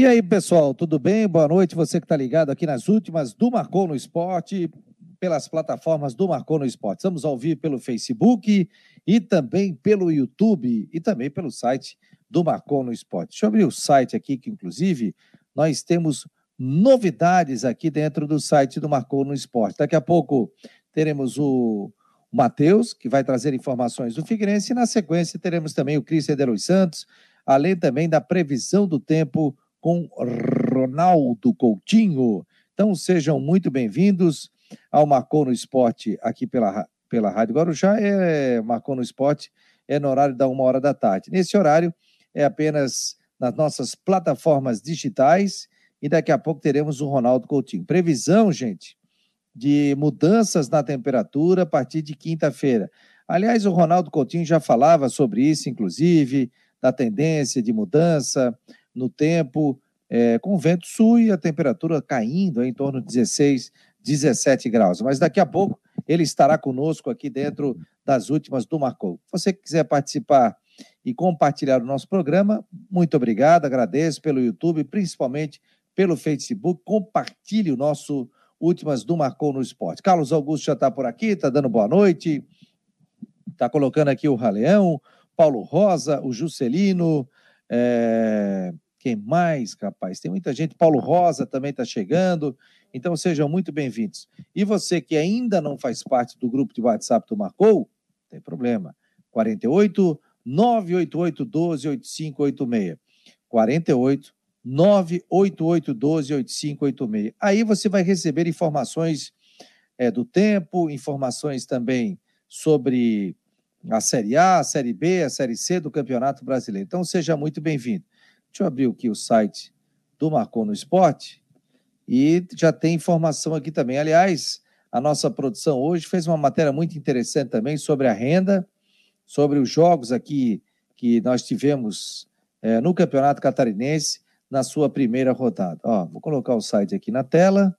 E aí, pessoal, tudo bem? Boa noite. Você que está ligado aqui nas últimas do Marcou no Esporte, pelas plataformas do Marcou no Esporte. Estamos ao vivo pelo Facebook e também pelo YouTube e também pelo site do Marcou no Esporte. Deixa eu abrir o site aqui, que inclusive nós temos novidades aqui dentro do site do Marcou no Esporte. Daqui a pouco teremos o Matheus, que vai trazer informações do Figueirense, e na sequência teremos também o Cristian de Los Santos, além também da previsão do tempo com Ronaldo Coutinho. Então sejam muito bem-vindos ao Marcou no Esporte aqui pela, pela Rádio Guarujá. É, Marcou no Esporte é no horário da uma hora da tarde. Nesse horário é apenas nas nossas plataformas digitais e daqui a pouco teremos o Ronaldo Coutinho. Previsão, gente, de mudanças na temperatura a partir de quinta-feira. Aliás, o Ronaldo Coutinho já falava sobre isso, inclusive, da tendência de mudança no tempo, é, com vento sul e a temperatura caindo em torno de 16, 17 graus. Mas daqui a pouco ele estará conosco aqui dentro das últimas do Marcou. Se você quiser participar e compartilhar o nosso programa, muito obrigado, agradeço pelo YouTube, principalmente pelo Facebook. Compartilhe o nosso Últimas do Marcou no Esporte. Carlos Augusto já está por aqui, está dando boa noite. Está colocando aqui o Raleão, Paulo Rosa, o Juscelino. É... Quem mais, capaz? Tem muita gente. Paulo Rosa também está chegando. Então sejam muito bem-vindos. E você que ainda não faz parte do grupo de WhatsApp do Marcou, tem problema. 48 988 12 8586. 48 988128586. Aí você vai receber informações é, do tempo, informações também sobre a Série A, a Série B, a Série C do Campeonato Brasileiro. Então seja muito bem-vindo. Deixa eu abrir aqui o site do Marcou no Esporte e já tem informação aqui também. Aliás, a nossa produção hoje fez uma matéria muito interessante também sobre a renda, sobre os jogos aqui que nós tivemos é, no Campeonato Catarinense na sua primeira rodada. Ó, vou colocar o site aqui na tela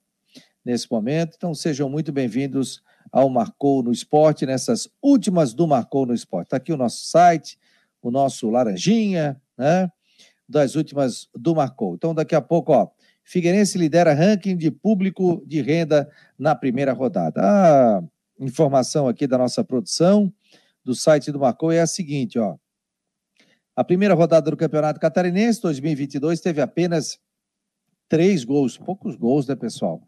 nesse momento. Então sejam muito bem-vindos ao Marcou no Esporte, nessas últimas do Marcou no Esporte. Está aqui o nosso site, o nosso Laranjinha, né? Das últimas do Marcou. Então, daqui a pouco, ó, Figueirense lidera ranking de público de renda na primeira rodada. A informação aqui da nossa produção do site do Marcou é a seguinte, ó. A primeira rodada do Campeonato Catarinense 2022 teve apenas três gols, poucos gols, né, pessoal?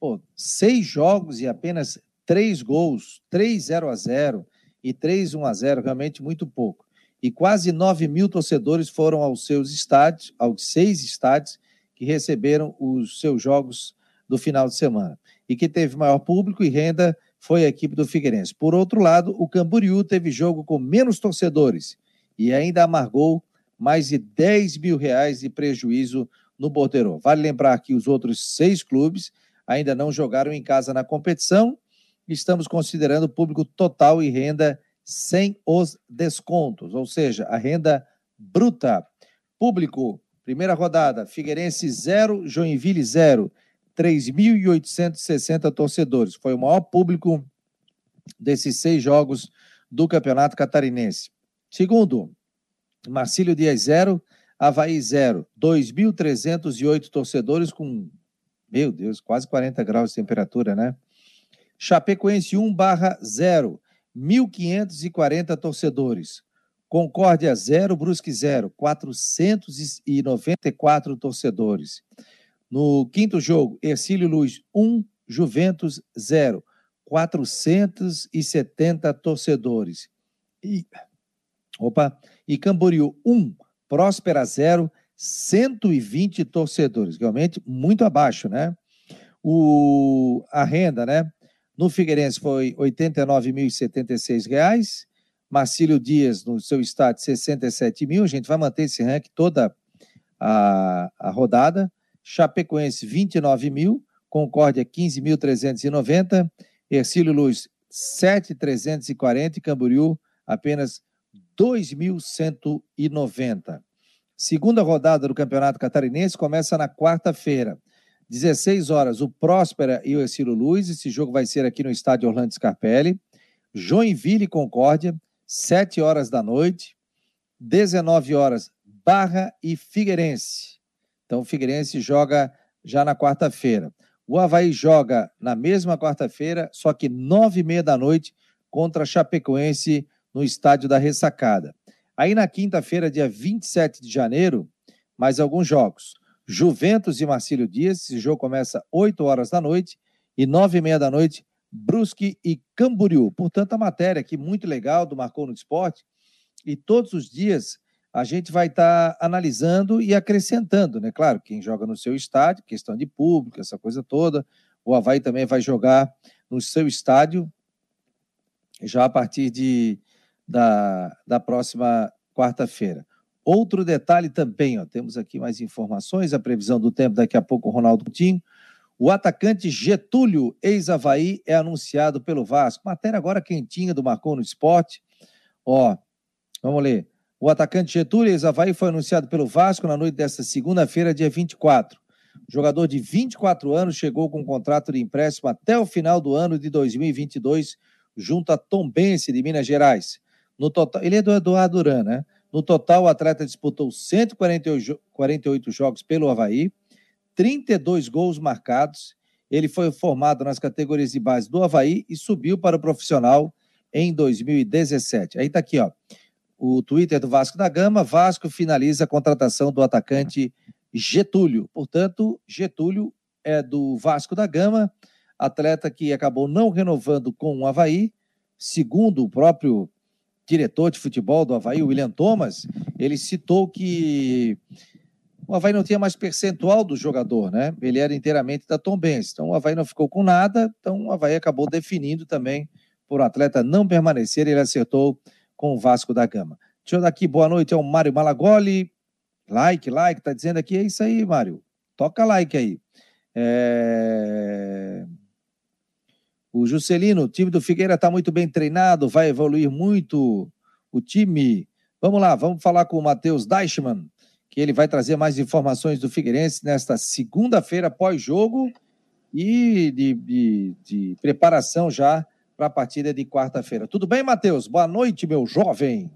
Pô, seis jogos e apenas três gols, três 0 a 0 e três 1 a 0 realmente muito pouco. E quase 9 mil torcedores foram aos seus estádios, aos seis estádios que receberam os seus jogos do final de semana. E que teve maior público e renda foi a equipe do Figueirense. Por outro lado, o Camboriú teve jogo com menos torcedores e ainda amargou mais de 10 mil reais de prejuízo no Bordeiro. Vale lembrar que os outros seis clubes ainda não jogaram em casa na competição. Estamos considerando público total e renda sem os descontos, ou seja, a renda bruta. Público, primeira rodada, Figueirense 0, Joinville 0, 3.860 torcedores. Foi o maior público desses seis jogos do Campeonato Catarinense. Segundo, Marcílio Dias 0, Havaí 0. 2.308 torcedores com, meu Deus, quase 40 graus de temperatura, né? Chapecoense 1 barra 0, 1.540 torcedores. Concórdia 0, Brusque 0, 494 torcedores. No quinto jogo, Ercílio Luz 1, Juventus 0, 470 torcedores. E Opa, e Camboriú 1, Próspera 0, 120 torcedores, realmente muito abaixo, né? O, a renda, né? No Figueirense foi R$ 89.076, Marcílio Dias, no seu estado, 67 mil. A gente vai manter esse ranking toda a, a rodada. Chapecoense, 29 mil. Concórdia, 15.390. Ercílio Luz, 7.340. E Camboriú, apenas 2.190. Segunda rodada do Campeonato Catarinense começa na quarta-feira. 16 horas, o Próspera e o Exílio Luz. Esse jogo vai ser aqui no estádio Orlando Scarpelli. Joinville e Concórdia, 7 horas da noite. 19 horas, Barra e Figueirense. Então o Figueirense joga já na quarta-feira. O Havaí joga na mesma quarta-feira, só que nove e meia da noite, contra Chapecoense no estádio da Ressacada. Aí na quinta-feira, dia 27 de janeiro, mais alguns jogos. Juventus e Marcílio Dias, esse jogo começa 8 horas da noite e 9 e meia da noite, Brusque e Camboriú. Portanto, a matéria aqui muito legal do Marcou no Esporte e todos os dias a gente vai estar tá analisando e acrescentando, né? Claro, quem joga no seu estádio, questão de público, essa coisa toda. O Havaí também vai jogar no seu estádio já a partir de, da, da próxima quarta-feira. Outro detalhe também, ó, temos aqui mais informações, a previsão do tempo daqui a pouco, Ronaldo Coutinho. O atacante Getúlio, ex-Havaí, é anunciado pelo Vasco. Matéria agora quentinha do Marcou no Esporte. Ó, vamos ler. O atacante Getúlio, ex-Havaí, foi anunciado pelo Vasco na noite desta segunda-feira, dia 24. O jogador de 24 anos chegou com um contrato de empréstimo até o final do ano de 2022, junto a Tombense, de Minas Gerais. No total, ele é do Eduardo Duran, né? No total, o atleta disputou 148 jogos pelo Havaí, 32 gols marcados. Ele foi formado nas categorias de base do Havaí e subiu para o profissional em 2017. Aí está aqui, ó. O Twitter do Vasco da Gama. Vasco finaliza a contratação do atacante Getúlio. Portanto, Getúlio é do Vasco da Gama, atleta que acabou não renovando com o Havaí, segundo o próprio diretor de futebol do Havaí, William Thomas, ele citou que o Havaí não tinha mais percentual do jogador, né? Ele era inteiramente da Tom Benz. Então o Havaí não ficou com nada, então o Havaí acabou definindo também por o atleta não permanecer, ele acertou com o Vasco da Gama. Deixa eu dar aqui, boa noite ao Mário Malagoli. Like, like, tá dizendo aqui, é isso aí, Mário. Toca like aí. É... O Juscelino, o time do Figueira está muito bem treinado, vai evoluir muito o time. Vamos lá, vamos falar com o Matheus Deichmann, que ele vai trazer mais informações do Figueirense nesta segunda-feira pós-jogo e de, de, de preparação já para a partida de quarta-feira. Tudo bem, Matheus? Boa noite, meu jovem.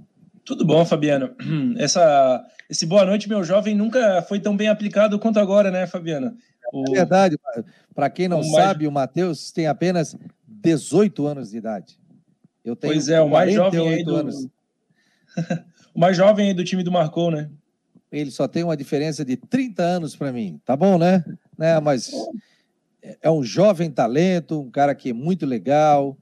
Tudo bom, Fabiano. Essa, esse boa noite, meu jovem, nunca foi tão bem aplicado quanto agora, né, Fabiano? O... É verdade. Para quem não o sabe, mais... o Matheus tem apenas 18 anos de idade. Eu tenho pois é, o mais jovem aí do... anos. o mais jovem aí do time do Marcou, né? Ele só tem uma diferença de 30 anos para mim. Tá bom, né? né? Mas é um jovem talento, um cara que é muito legal.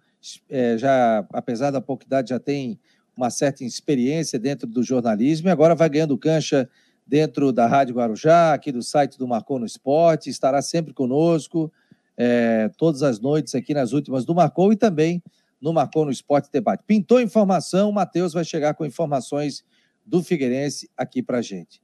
É, já, apesar da pouca idade, já tem uma certa experiência dentro do jornalismo e agora vai ganhando cancha dentro da Rádio Guarujá, aqui do site do Marcou no Esporte, estará sempre conosco, é, todas as noites aqui nas últimas do Marcou e também no Marcou no Esporte Debate. Pintou informação, o Matheus vai chegar com informações do Figueirense aqui pra gente.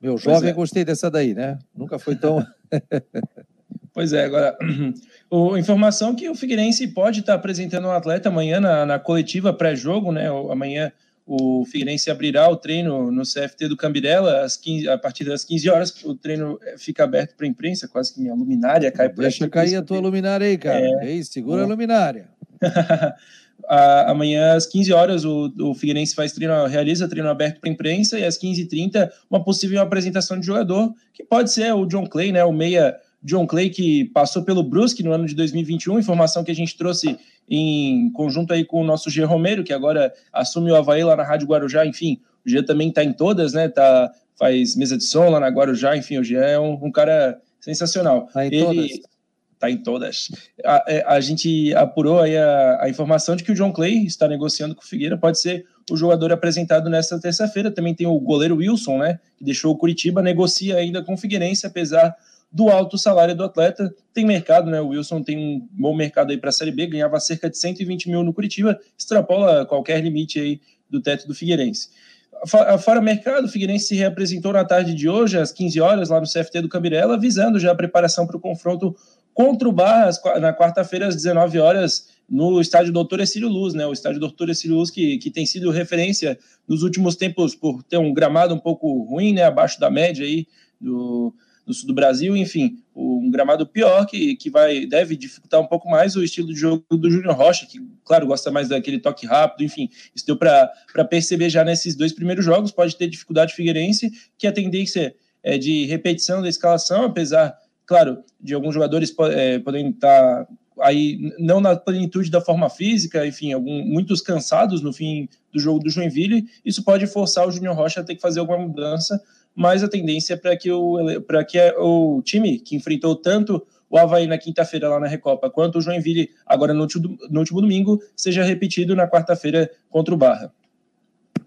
Meu jovem, é. gostei dessa daí, né? Nunca foi tão. pois é, agora, a informação que o Figueirense pode estar apresentando um atleta amanhã na, na coletiva pré-jogo, né? Amanhã o Figueirense abrirá o treino no CFT do Cambirela às 15, a partir das 15 horas. O treino fica aberto para a imprensa, quase que minha luminária cai por Deixa cair a tua luminária aí, cara. É... Ei, segura é. a luminária. amanhã às 15 horas o, o Figueirense faz treino, realiza treino aberto para a imprensa e às 15h30 uma possível apresentação de jogador, que pode ser o John Clay, né, o meia John Clay que passou pelo Brusque no ano de 2021, informação que a gente trouxe em conjunto aí com o nosso G Romero, que agora assume o Havaí lá na Rádio Guarujá, enfim, o G também está em todas, né? Tá, faz mesa de som lá na Guarujá, enfim, o G é um, um cara sensacional. Tá em Ele, todas. Tá em todas. A, é, a, gente apurou aí a, a, informação de que o John Clay está negociando com o Figueira, pode ser o jogador apresentado nesta terça-feira. Também tem o goleiro Wilson, né? Que deixou o Curitiba, negocia ainda com o Figueirense, apesar do alto salário do atleta. Tem mercado, né? O Wilson tem um bom mercado aí para a Série B, ganhava cerca de 120 mil no Curitiba, extrapola qualquer limite aí do teto do Figueirense. Fora mercado, o Figueirense se reapresentou na tarde de hoje, às 15 horas, lá no CFT do Cambirela, visando já a preparação para o confronto contra o Barras na quarta-feira, às 19 horas, no estádio Doutor Exílio Luz, né? O estádio Doutor Exílio Luz, que, que tem sido referência nos últimos tempos por ter um gramado um pouco ruim, né? Abaixo da média aí do, do sul do Brasil, enfim, um gramado pior que, que vai deve dificultar um pouco mais o estilo de jogo do Júnior Rocha, que, claro, gosta mais daquele toque rápido, enfim, isso deu para perceber já nesses dois primeiros jogos, pode ter dificuldade Figueirense, que a tendência é, de repetição da escalação, apesar, claro, de alguns jogadores é, podem estar aí não na plenitude da forma física, enfim, algum, muitos cansados no fim do jogo do Joinville, isso pode forçar o Júnior Rocha a ter que fazer alguma mudança, mas a tendência é para que, o, que o time que enfrentou tanto o Havaí na quinta-feira lá na Recopa, quanto o Joinville agora no último, no último domingo, seja repetido na quarta-feira contra o Barra.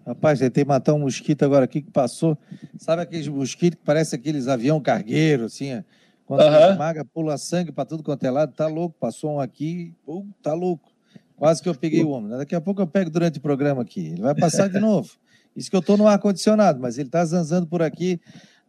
Rapaz, tentei matar um mosquito agora aqui que passou. Sabe aqueles mosquitos que parece aqueles avião cargueiro, assim, quando uhum. esmaga, pula sangue para tudo quanto é lado, tá louco. Passou um aqui, pô, tá louco. Quase que eu peguei o homem. Daqui a pouco eu pego durante o programa aqui. Ele vai passar de novo. Isso que eu estou no ar-condicionado, mas ele está zanzando por aqui.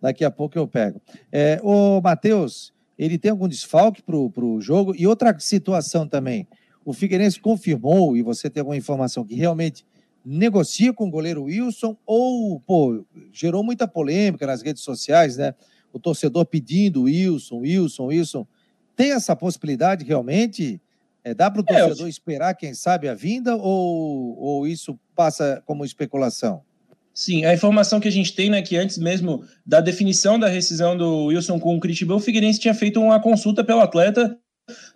Daqui a pouco eu pego. É, ô, Matheus, ele tem algum desfalque para o jogo? E outra situação também. O Figueirense confirmou, e você tem alguma informação, que realmente negocia com o goleiro Wilson ou, pô, gerou muita polêmica nas redes sociais, né? O torcedor pedindo Wilson, Wilson, Wilson. Tem essa possibilidade realmente? É, dá para o torcedor é, eu... esperar, quem sabe, a vinda ou, ou isso passa como especulação? Sim, a informação que a gente tem, né, que antes mesmo da definição da rescisão do Wilson com o Curitiba, o Figueirense tinha feito uma consulta pelo atleta,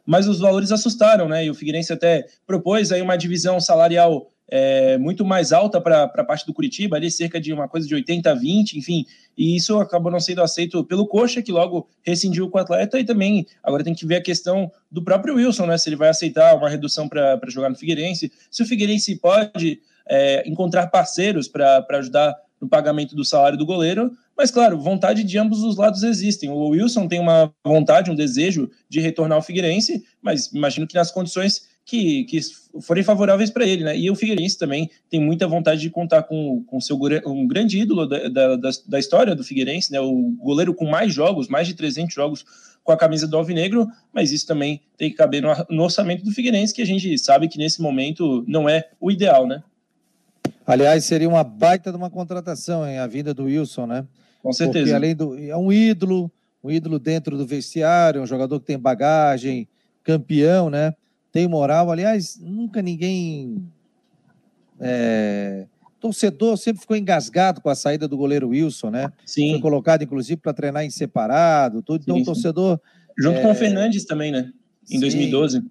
mas os valores assustaram, né? E o Figueirense até propôs aí uma divisão salarial é, muito mais alta para a parte do Curitiba, ali cerca de uma coisa de 80 a 20, enfim, e isso acabou não sendo aceito pelo Coxa, que logo rescindiu com o atleta, e também agora tem que ver a questão do próprio Wilson, né? Se ele vai aceitar uma redução para jogar no Figueirense, se o Figueirense pode é, encontrar parceiros para ajudar no pagamento do salário do goleiro, mas claro, vontade de ambos os lados existem. O Wilson tem uma vontade, um desejo de retornar ao Figueirense, mas imagino que nas condições que, que forem favoráveis para ele, né? E o Figueirense também tem muita vontade de contar com, com seu um grande ídolo da, da, da história do Figueirense, né? O goleiro com mais jogos, mais de 300 jogos com a camisa do Alvinegro, mas isso também tem que caber no, no orçamento do Figueirense, que a gente sabe que nesse momento não é o ideal, né? Aliás, seria uma baita de uma contratação, hein? A vinda do Wilson, né? Com certeza. Porque além do. É um ídolo, um ídolo dentro do vestiário, um jogador que tem bagagem, campeão, né? tem moral. Aliás, nunca ninguém. É, torcedor sempre ficou engasgado com a saída do goleiro Wilson, né? Sim. Foi colocado, inclusive, para treinar em separado, tudo. Então, sim, o torcedor. Junto é, com o Fernandes também, né? Em sim, 2012.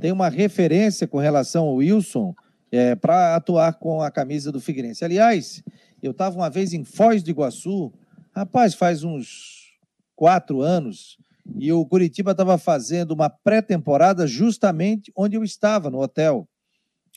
Tem uma referência com relação ao Wilson é, para atuar com a camisa do Figueirense. Aliás, eu estava uma vez em Foz do Iguaçu, rapaz, faz uns quatro anos, e o Curitiba estava fazendo uma pré-temporada justamente onde eu estava, no hotel.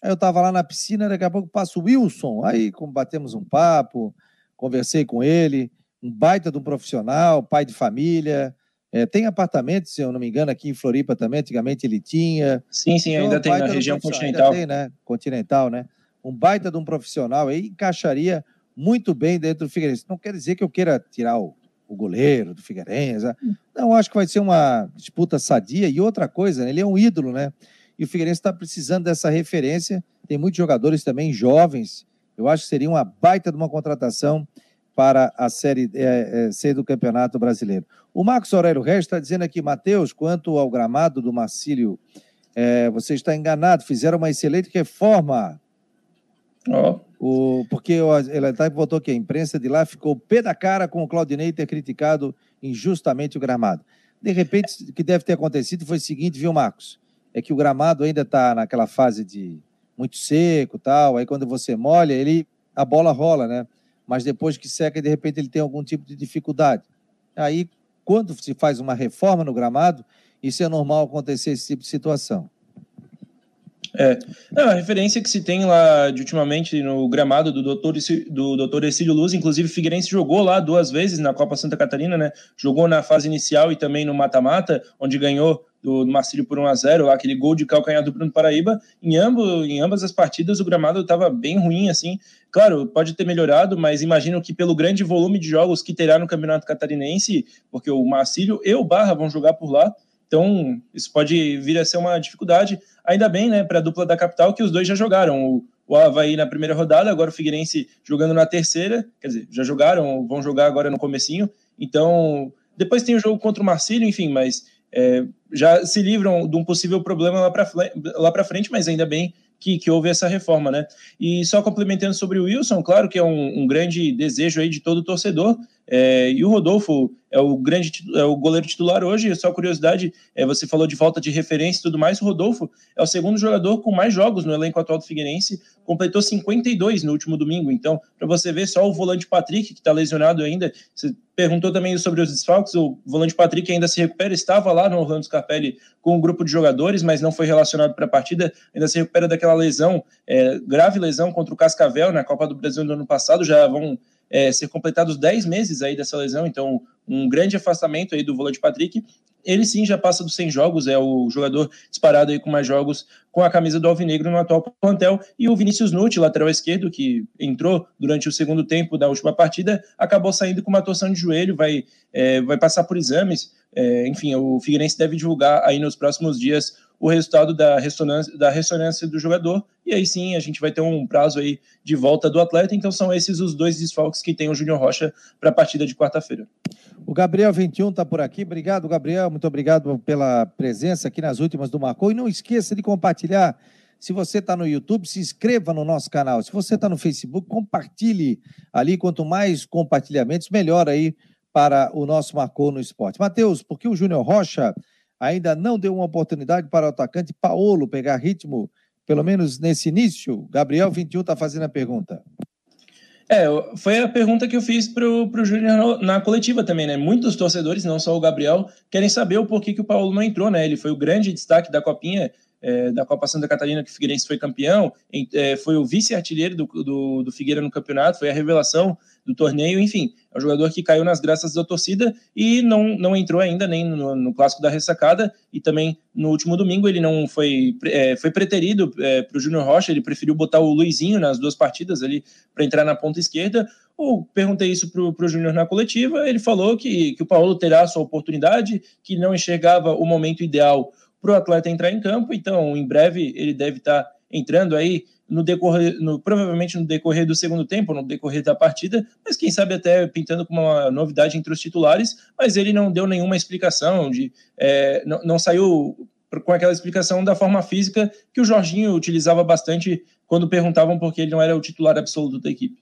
Aí eu estava lá na piscina, daqui a pouco passa o Wilson. Aí batemos um papo, conversei com ele, um baita de um profissional, pai de família. É, tem apartamento, se eu não me engano, aqui em Floripa também. Antigamente ele tinha. Sim, sim, então, ainda tem na região continental. Tem, né? Continental, né? Um baita de um profissional aí encaixaria muito bem dentro do Figueirense. Não quer dizer que eu queira tirar o o goleiro do Figueirense. Né? Não, acho que vai ser uma disputa sadia. E outra coisa, né? ele é um ídolo, né? E o Figueirense está precisando dessa referência. Tem muitos jogadores também jovens. Eu acho que seria uma baita de uma contratação para a Série é, é, C do Campeonato Brasileiro. O Marcos Aurélio Reis está dizendo aqui, Matheus, quanto ao gramado do Marcílio, é, você está enganado, fizeram uma excelente reforma. Oh. O, porque ele até botou que a imprensa de lá ficou pé da cara com o Claudinei ter criticado injustamente o gramado. De repente, o que deve ter acontecido foi o seguinte, viu, Marcos? É que o gramado ainda está naquela fase de muito seco tal, aí quando você molha, ele a bola rola, né? Mas depois que seca, de repente ele tem algum tipo de dificuldade. Aí, quando se faz uma reforma no gramado, isso é normal acontecer esse tipo de situação. É. Não, a referência que se tem lá de ultimamente no gramado do doutor, do doutor Ercílio Luz, inclusive o Figueirense jogou lá duas vezes na Copa Santa Catarina, né? Jogou na fase inicial e também no mata-mata, onde ganhou do Marcílio por 1 a 0 aquele gol de calcanhar do Bruno Paraíba. Em, ambos, em ambas as partidas o gramado estava bem ruim, assim. Claro, pode ter melhorado, mas imagino que pelo grande volume de jogos que terá no Campeonato Catarinense, porque o Marcílio e o Barra vão jogar por lá, então, isso pode vir a ser uma dificuldade. Ainda bem, né, para a dupla da capital, que os dois já jogaram. O, o Havaí na primeira rodada, agora o Figueirense jogando na terceira. Quer dizer, já jogaram, vão jogar agora no comecinho. Então, depois tem o jogo contra o Marcílio, enfim, mas é, já se livram de um possível problema lá para lá frente, mas ainda bem que, que, houve essa reforma, né? E só complementando sobre o Wilson, claro que é um, um grande desejo aí de todo torcedor, É, e o Rodolfo é o grande é o goleiro titular hoje. Só curiosidade, é, você falou de falta de referência e tudo mais. O Rodolfo é o segundo jogador com mais jogos no elenco atual do Figueirense, completou 52 no último domingo. Então, para você ver, só o volante Patrick, que está lesionado ainda. Você perguntou também sobre os desfalques. O volante Patrick ainda se recupera, estava lá no Orlando Scarpelli com um grupo de jogadores, mas não foi relacionado para a partida. Ainda se recupera daquela lesão, é, grave lesão contra o Cascavel na Copa do Brasil no ano passado. Já vão é, ser completados 10 meses aí dessa lesão, então um grande afastamento aí do volante Patrick. Ele sim já passa dos 100 jogos, é o jogador disparado aí com mais jogos com a camisa do Alvinegro no atual plantel. E o Vinícius Nutti, lateral esquerdo, que entrou durante o segundo tempo da última partida, acabou saindo com uma torção de joelho, vai, é, vai passar por exames. É, enfim, o Figueirense deve divulgar aí nos próximos dias o resultado da ressonância, da ressonância do jogador, e aí sim a gente vai ter um prazo aí de volta do atleta. Então são esses os dois desfalques que tem o Júnior Rocha para a partida de quarta-feira. O Gabriel 21 está por aqui. Obrigado, Gabriel. Muito obrigado pela presença aqui nas últimas do Marcou. E não esqueça de compartilhar. Se você está no YouTube, se inscreva no nosso canal. Se você está no Facebook, compartilhe ali. Quanto mais compartilhamentos, melhor aí para o nosso Marcou no Esporte. Matheus, por que o Júnior Rocha ainda não deu uma oportunidade para o atacante Paulo pegar ritmo, pelo menos nesse início? Gabriel 21 está fazendo a pergunta. É, foi a pergunta que eu fiz para o Júnior na coletiva também, né? Muitos torcedores, não só o Gabriel, querem saber o porquê que o Paulo não entrou, né? Ele foi o grande destaque da Copinha, é, da Copa Santa Catarina, que o Figueirense foi campeão, em, é, foi o vice-artilheiro do, do, do, Figueira no campeonato, foi a revelação do torneio, enfim, é um jogador que caiu nas graças da torcida e não, não entrou ainda nem no, no clássico da ressacada e também no último domingo ele não foi, é, foi preterido é, para o Júnior Rocha, ele preferiu botar o Luizinho nas duas partidas ali para entrar na ponta esquerda. Eu perguntei isso para o Júnior na coletiva, ele falou que, que o Paulo terá sua oportunidade, que não enxergava o momento ideal para o atleta entrar em campo. Então, em breve, ele deve estar tá entrando aí no decorrer, no, provavelmente no decorrer do segundo tempo, no decorrer da partida, mas quem sabe até pintando como uma novidade entre os titulares, mas ele não deu nenhuma explicação de é, não, não saiu com aquela explicação da forma física que o Jorginho utilizava bastante quando perguntavam por que ele não era o titular absoluto da equipe.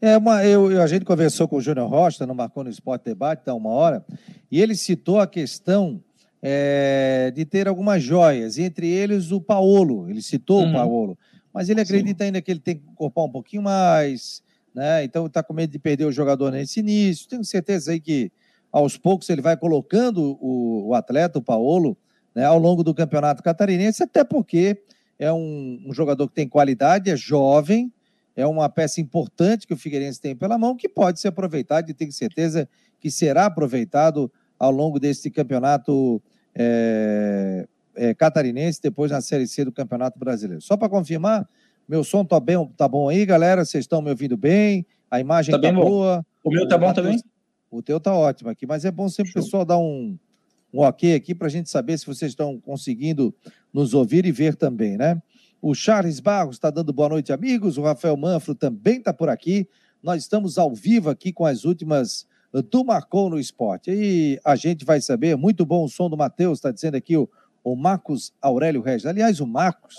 É uma, eu, a gente conversou com o Júnior Rocha, no Marcou no Esporte Debate, há uma hora, e ele citou a questão é, de ter algumas joias, entre eles o Paolo, ele citou uhum. o Paolo, mas ele acredita Sim. ainda que ele tem que corpar um pouquinho mais, né? Então está com medo de perder o jogador nesse início. Tenho certeza aí que aos poucos ele vai colocando o, o atleta, o Paolo, né, ao longo do campeonato catarinense, até porque é um, um, jogador que tem qualidade, é jovem, é uma peça importante que o Figueirense tem pela mão, que pode ser aproveitado e tenho certeza que será aproveitado ao longo desse campeonato é, é, catarinense, depois na Série C do Campeonato Brasileiro. Só para confirmar, meu som tá, bem, tá bom aí, galera? Vocês estão me ouvindo bem? A imagem tá, tá boa? O meu tá bom também? O teu tá ótimo aqui, mas é bom sempre o pessoal dar um, um ok aqui para a gente saber se vocês estão conseguindo nos ouvir e ver também, né? O Charles Barros está dando boa noite, amigos. O Rafael Manfro também está por aqui. Nós estamos ao vivo aqui com as últimas do Marcou no Esporte. E a gente vai saber, muito bom o som do Matheus, está dizendo aqui o, o Marcos Aurélio Regis. Aliás, o Marcos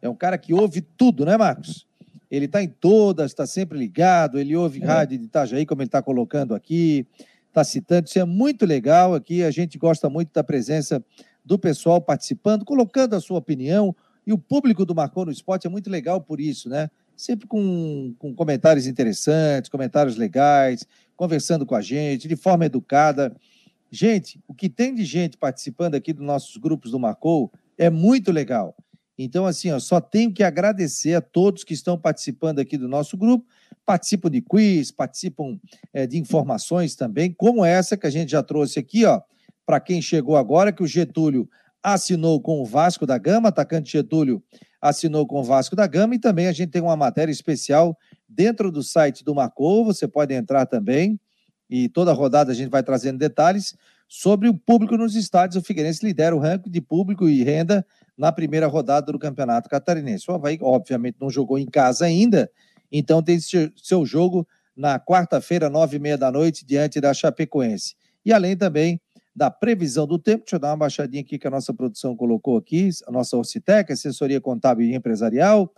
é um cara que ouve tudo, né, Marcos? Ele está em todas, está sempre ligado, ele ouve é. rádio de Itajaí, como ele está colocando aqui, está citando. Isso é muito legal aqui, a gente gosta muito da presença do pessoal participando, colocando a sua opinião. E o público do Marcou no Esporte é muito legal por isso, né? Sempre com, com comentários interessantes, comentários legais, conversando com a gente, de forma educada. Gente, o que tem de gente participando aqui dos nossos grupos do Marcou é muito legal. Então, assim, ó, só tenho que agradecer a todos que estão participando aqui do nosso grupo, participam de quiz, participam é, de informações também, como essa que a gente já trouxe aqui, ó, para quem chegou agora, que o Getúlio assinou com o Vasco da Gama, atacante Getúlio assinou com o Vasco da Gama, e também a gente tem uma matéria especial dentro do site do Marcou, você pode entrar também, e toda rodada a gente vai trazendo detalhes sobre o público nos estádios. O Figueirense lidera o ranking de público e renda na primeira rodada do Campeonato Catarinense. O Havaí, obviamente, não jogou em casa ainda, então tem seu jogo na quarta-feira, nove e meia da noite, diante da Chapecoense. E além também da previsão do tempo, deixa eu dar uma baixadinha aqui que a nossa produção colocou aqui, a nossa Orcitec, assessoria contábil e empresarial,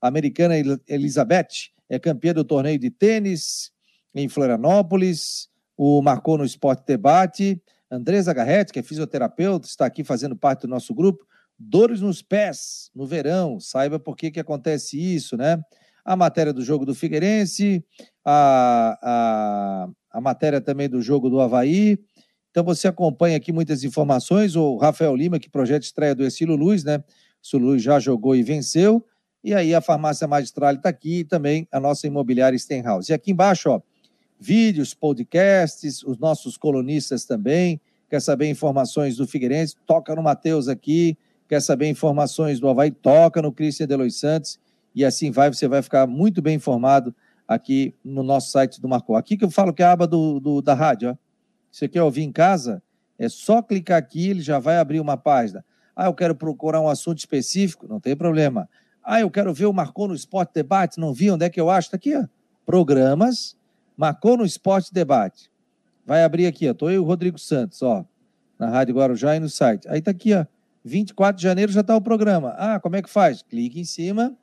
a americana Elizabeth, é campeã do torneio de tênis em Florianópolis. o Marcou no Esporte Debate. Andresa Garretti, que é fisioterapeuta, está aqui fazendo parte do nosso grupo. Dores nos pés no verão, saiba por que, que acontece isso, né? A matéria do jogo do Figueirense, a, a, a matéria também do jogo do Havaí. Então você acompanha aqui muitas informações. O Rafael Lima, que projeta estreia do Estilo Luz, né? O Luz já jogou e venceu. E aí a farmácia magistral está aqui e também a nossa imobiliária Stenhouse. E aqui embaixo, ó, vídeos, podcasts, os nossos colunistas também. Quer saber informações do Figueirense? Toca no Matheus aqui. Quer saber informações do Havaí? Toca no Cristian Delois Santos. E assim vai, você vai ficar muito bem informado aqui no nosso site do Marcou. Aqui que eu falo que é a aba do, do, da rádio. Ó. Você quer ouvir em casa? É só clicar aqui, ele já vai abrir uma página. Ah, eu quero procurar um assunto específico? Não tem problema. Ah, eu quero ver o Marcou no Esporte Debate, não vi onde é que eu acho? Está aqui, ó. Programas, Marcou no Esporte Debate. Vai abrir aqui, ó. Estou eu e o Rodrigo Santos, ó. Na Rádio Guarujá e no site. Aí está aqui, ó. 24 de janeiro já está o programa. Ah, como é que faz? Clique em cima.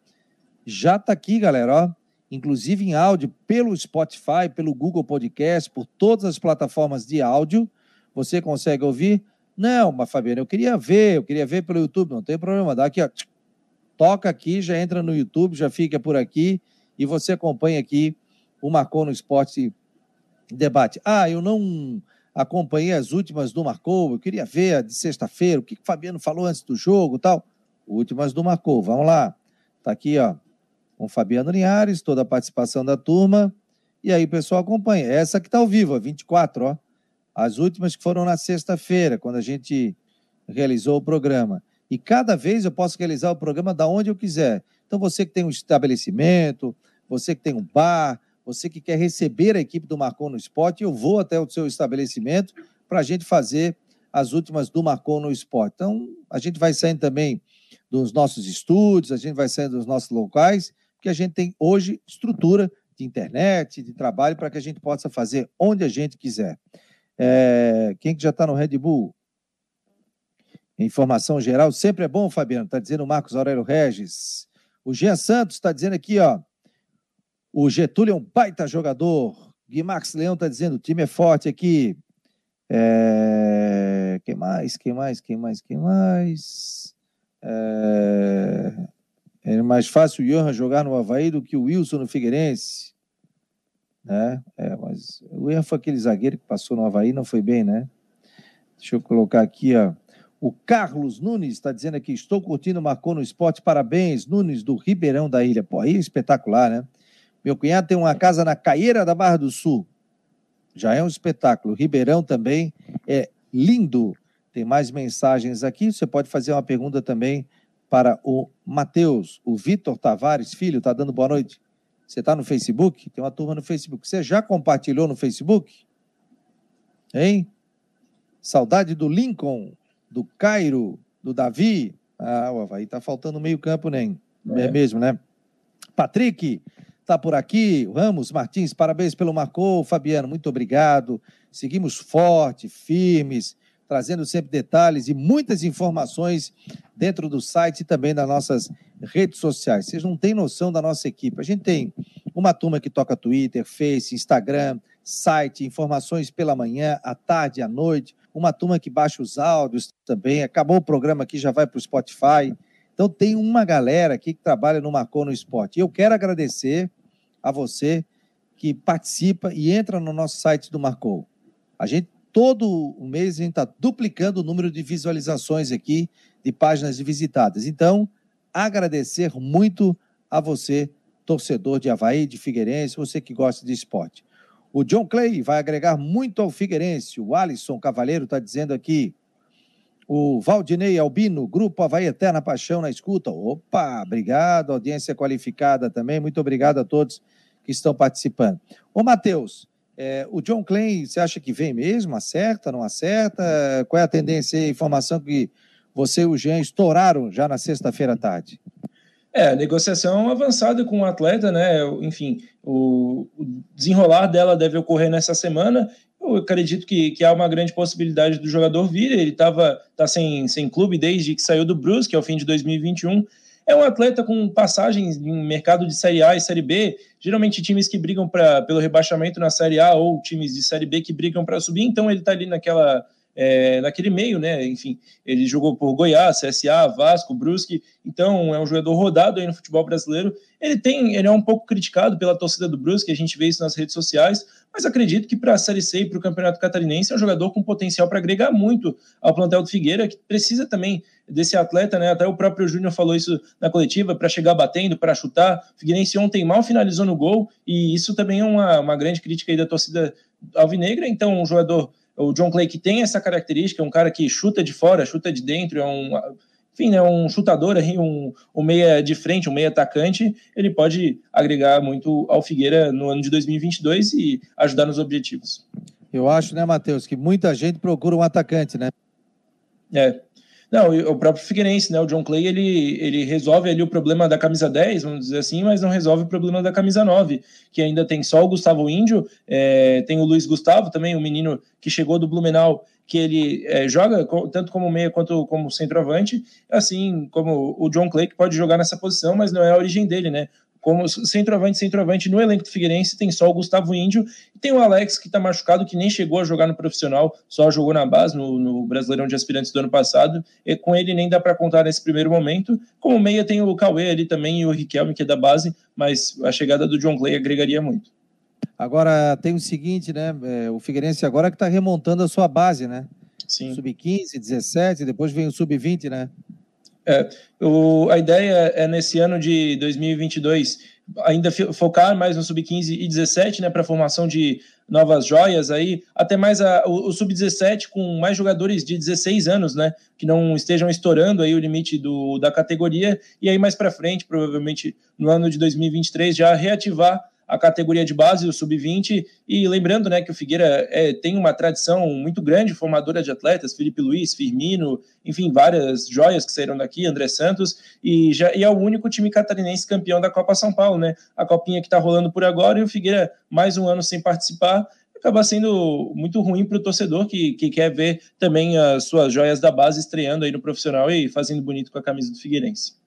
Já está aqui, galera, ó. Inclusive em áudio, pelo Spotify, pelo Google Podcast, por todas as plataformas de áudio. Você consegue ouvir? Não, mas Fabiano, eu queria ver, eu queria ver pelo YouTube. Não tem problema. Dá aqui, ó. Toca aqui, já entra no YouTube, já fica por aqui e você acompanha aqui o Marcou no Esporte Debate. Ah, eu não acompanhei as últimas do Marcou, eu queria ver a de sexta-feira, o que, que o Fabiano falou antes do jogo tal. Últimas do Marcou, vamos lá. Tá aqui, ó, com o Fabiano Linhares, toda a participação da turma. E aí o pessoal acompanha. Essa que está ao vivo, a 24, ó. As últimas que foram na sexta-feira, quando a gente realizou o programa. E cada vez eu posso realizar o programa da onde eu quiser. Então, você que tem um estabelecimento, você que tem um bar, você que quer receber a equipe do Marcon no Esporte, eu vou até o seu estabelecimento para a gente fazer as últimas do Marcon no Esporte. Então, a gente vai saindo também dos nossos estúdios, a gente vai saindo dos nossos locais, porque a gente tem hoje estrutura de internet, de trabalho, para que a gente possa fazer onde a gente quiser. É, quem que já está no Red Bull? Informação geral sempre é bom, Fabiano, está dizendo o Marcos Aurélio Regis. O Jean Santos está dizendo aqui, ó, o Getúlio é um baita jogador. Guimax Leão está dizendo: o time é forte aqui. É... Quem mais? Quem mais? Quem mais? Quem mais? É... é mais fácil o Johan jogar no Havaí do que o Wilson no Figueirense. Né? É, mas o Johan foi aquele zagueiro que passou no Havaí, não foi bem, né? Deixa eu colocar aqui, ó. O Carlos Nunes está dizendo aqui: estou curtindo, marcou no esporte, parabéns, Nunes, do Ribeirão da Ilha. Pô, aí é espetacular, né? Meu cunhado tem uma casa na Caieira da Barra do Sul. Já é um espetáculo. Ribeirão também é lindo. Tem mais mensagens aqui. Você pode fazer uma pergunta também para o Matheus. O Vitor Tavares, filho, está dando boa noite. Você está no Facebook? Tem uma turma no Facebook. Você já compartilhou no Facebook? Hein? Saudade do Lincoln, do Cairo, do Davi. Ah, o Havaí está faltando meio campo, nem. É. é mesmo, né? Patrick, está por aqui. Ramos Martins, parabéns pelo Marcou. Fabiano, muito obrigado. Seguimos forte, firmes, trazendo sempre detalhes e muitas informações dentro do site e também das nossas redes sociais. Vocês não têm noção da nossa equipe. A gente tem uma turma que toca Twitter, Face, Instagram, site, informações pela manhã, à tarde, à noite. Uma turma que baixa os áudios também. Acabou o programa aqui, já vai para o Spotify. Então tem uma galera aqui que trabalha no Marcou no Esporte. Eu quero agradecer a você que participa e entra no nosso site do Marcou. A gente, todo mês, a gente está duplicando o número de visualizações aqui de páginas visitadas. Então, agradecer muito a você, torcedor de Havaí, de Figueirense, você que gosta de esporte. O John Clay vai agregar muito ao Figueirense. O Alisson Cavaleiro está dizendo aqui. O Valdinei Albino, Grupo Havaí Eterna Paixão na escuta. Opa, obrigado, audiência qualificada também. Muito obrigado a todos que estão participando. Ô, Matheus, é, o John Klein, você acha que vem mesmo? Acerta, não acerta? Qual é a tendência e informação que você e o Jean estouraram já na sexta-feira à tarde? É, negociação avançada com o atleta, né? Enfim, o, desenrolar dela deve ocorrer nessa semana. Eu acredito que, que há uma grande possibilidade do jogador vir. Ele estava tá sem, sem clube desde que saiu do Brusque, que é o fim de 2021 é um atleta com passagens em mercado de Série A e Série B, geralmente times que brigam pra, pelo rebaixamento na Série A ou times de Série B que brigam para subir, então ele está ali naquela é, naquele meio, né? Enfim, ele jogou por Goiás, CSA, Vasco, Brusque, então é um jogador rodado aí no futebol brasileiro. Ele tem, ele é um pouco criticado pela torcida do Brusque, a gente vê isso nas redes sociais, mas acredito que para a Série C e para o Campeonato Catarinense é um jogador com potencial para agregar muito ao plantel do Figueira, que precisa também desse atleta, né? Até o próprio Júnior falou isso na coletiva, para chegar batendo, para chutar. O Figueirense ontem mal finalizou no gol, e isso também é uma, uma grande crítica aí da torcida alvinegra, então um jogador o John Clay que tem essa característica, é um cara que chuta de fora, chuta de dentro, é um, enfim, é um chutador aí, um, um meia de frente, um meia atacante, ele pode agregar muito ao Figueira no ano de 2022 e ajudar nos objetivos. Eu acho, né, Matheus, que muita gente procura um atacante, né? É, não, o próprio Figueirense, né? O John Clay, ele, ele resolve ali o problema da camisa 10, vamos dizer assim, mas não resolve o problema da camisa 9, que ainda tem só o Gustavo Índio, é, tem o Luiz Gustavo também, o um menino que chegou do Blumenau, que ele é, joga tanto como meia quanto como centroavante, assim como o John Clay, que pode jogar nessa posição, mas não é a origem dele, né? Como centroavante, centroavante no elenco do Figueirense tem só o Gustavo Índio e tem o Alex que está machucado, que nem chegou a jogar no profissional, só jogou na base no, no Brasileirão de Aspirantes do ano passado, e com ele nem dá para contar nesse primeiro momento. Como meia tem o Cauê ali também e o Riquelme, que é da base, mas a chegada do John Clay agregaria muito. Agora tem o seguinte, né? É, o Figueirense agora que está remontando a sua base, né? Sim. Sub-15, 17, depois vem o Sub-20, né? É, o, a ideia é nesse ano de 2022 ainda focar mais no sub-15 e 17, né, para a formação de novas joias aí, até mais a, o, o sub-17 com mais jogadores de 16 anos, né, que não estejam estourando aí o limite do, da categoria e aí mais para frente, provavelmente no ano de 2023 já reativar a categoria de base, o sub-20, e lembrando né, que o Figueira é, tem uma tradição muito grande, formadora de atletas, Felipe Luiz, Firmino, enfim, várias joias que saíram daqui, André Santos, e, já, e é o único time catarinense campeão da Copa São Paulo, né? A copinha que está rolando por agora, e o Figueira mais um ano sem participar, acaba sendo muito ruim para o torcedor que, que quer ver também as suas joias da base estreando aí no profissional e fazendo bonito com a camisa do Figueirense.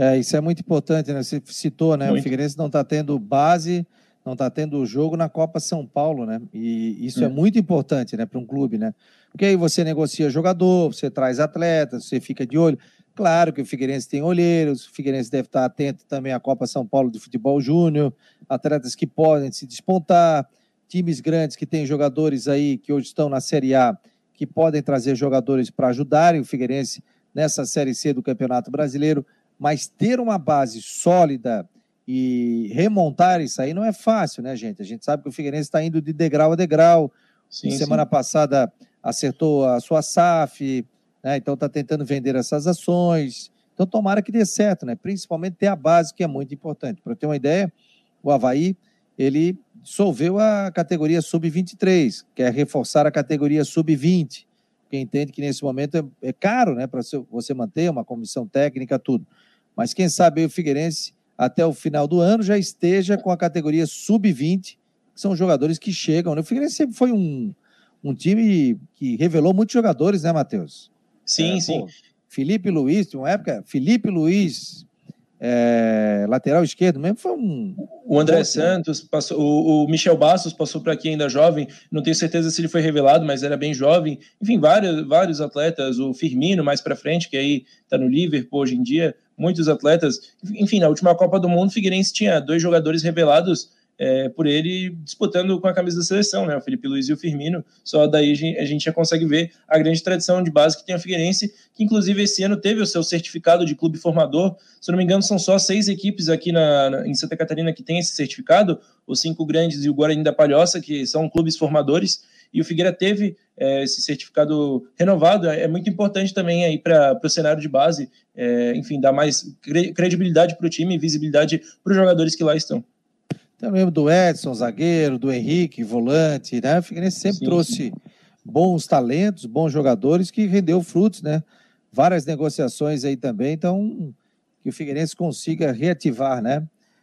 É, isso é muito importante, né? Você citou, né? Muito. O Figueirense não está tendo base, não está tendo jogo na Copa São Paulo, né? E isso é, é muito importante, né, para um clube, né? Porque aí você negocia jogador, você traz atletas, você fica de olho. Claro que o Figueirense tem olheiros, o Figueirense deve estar atento também à Copa São Paulo de Futebol Júnior, atletas que podem se despontar, times grandes que têm jogadores aí que hoje estão na Série A, que podem trazer jogadores para ajudarem o Figueirense nessa Série C do Campeonato Brasileiro mas ter uma base sólida e remontar isso aí não é fácil, né, gente? A gente sabe que o Figueirense está indo de degrau a degrau. Sim, Semana sim. passada acertou a sua SAF, né? então está tentando vender essas ações. Então, tomara que dê certo, né? Principalmente ter a base, que é muito importante. Para ter uma ideia, o Havaí ele dissolveu a categoria sub-23, quer reforçar a categoria sub-20, porque entende que nesse momento é, é caro, né, para você manter uma comissão técnica, tudo. Mas quem sabe o Figueirense, até o final do ano, já esteja com a categoria sub-20, que são jogadores que chegam. Né? O Figueirense sempre foi um, um time que revelou muitos jogadores, né, Matheus? Sim, é, sim. Pô, Felipe Luiz, uma época, Felipe Luiz, é, lateral esquerdo mesmo, foi um. O André Santos, passou, o, o, Michel Bastos passou por aqui ainda jovem, não tenho certeza se ele foi revelado, mas era bem jovem. Enfim, vários, vários atletas, o Firmino mais para frente, que aí está no Liverpool hoje em dia, muitos atletas. Enfim, na última Copa do Mundo, o Figueirense tinha dois jogadores revelados é, por ele disputando com a camisa da seleção, né? O Felipe Luiz e o Firmino. Só daí a gente já consegue ver a grande tradição de base que tem o Figueirense, que inclusive esse ano teve o seu certificado de clube formador. Se não me engano, são só seis equipes aqui na, na em Santa Catarina que têm esse certificado, os cinco grandes e o Guarani da Palhoça, que são clubes formadores. E o Figueira teve é, esse certificado renovado. É muito importante também aí para o cenário de base, é, enfim, dar mais credibilidade para o time e visibilidade para os jogadores que lá estão. Então, lembro do Edson, zagueiro, do Henrique, volante, né? O Figueirense sempre sim, trouxe sim. bons talentos, bons jogadores que rendeu frutos, né? Várias negociações aí também, então que o Figueirense consiga reativar, né?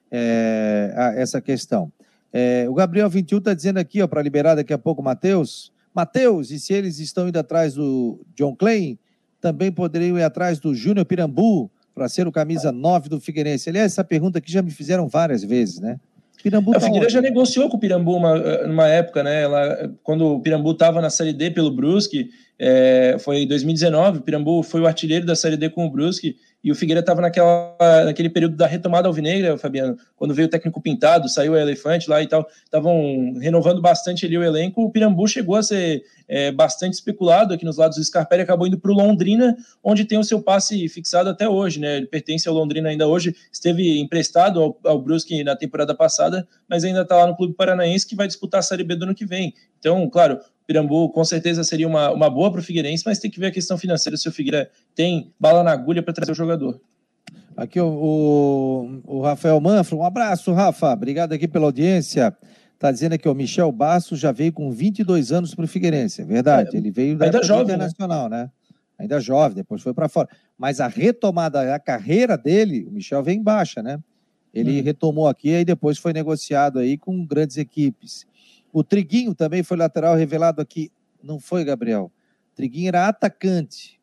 É, essa questão. É, o Gabriel 21 está dizendo aqui, ó, para liberar daqui a pouco o Matheus. Matheus, e se eles estão indo atrás do John Klein, também poderiam ir atrás do Júnior Pirambu, para ser o camisa 9 do Figueirense? Aliás, essa pergunta aqui já me fizeram várias vezes, né? Pirambu a tá Figueira já negociou com o Pirambu uma, numa época, né? Ela, quando o Pirambu estava na Série D pelo Brusque, é, foi em 2019, o Pirambu foi o artilheiro da Série D com o Brusque, e o Figueira estava naquele período da retomada alvinegra, Fabiano, quando veio o técnico pintado, saiu o Elefante lá e tal, estavam renovando bastante ali o elenco, o Pirambu chegou a ser é, bastante especulado aqui nos lados do Scarpelli, acabou indo para o Londrina, onde tem o seu passe fixado até hoje, né? Ele pertence ao Londrina ainda hoje, esteve emprestado ao, ao Brusque na temporada passada, mas ainda está lá no Clube Paranaense que vai disputar a Série B do ano que vem. Então, claro, Pirambu com certeza seria uma, uma boa para o Figueirense, mas tem que ver a questão financeira se o Figueira tem bala na agulha para trazer o jogador. Aqui o, o, o, Rafael Manfro, um abraço, Rafa. Obrigado aqui pela audiência. Está dizendo aqui, o Michel Basso já veio com 22 anos para o Figueirense. É verdade, é, ele veio da ainda jovem, né? internacional, né? né? Ainda jovem, depois foi para fora. Mas a retomada, a carreira dele, o Michel vem em baixa, né? Ele hum. retomou aqui e depois foi negociado aí com grandes equipes. O Triguinho também foi lateral revelado aqui. Não foi, Gabriel. Triguinho era atacante.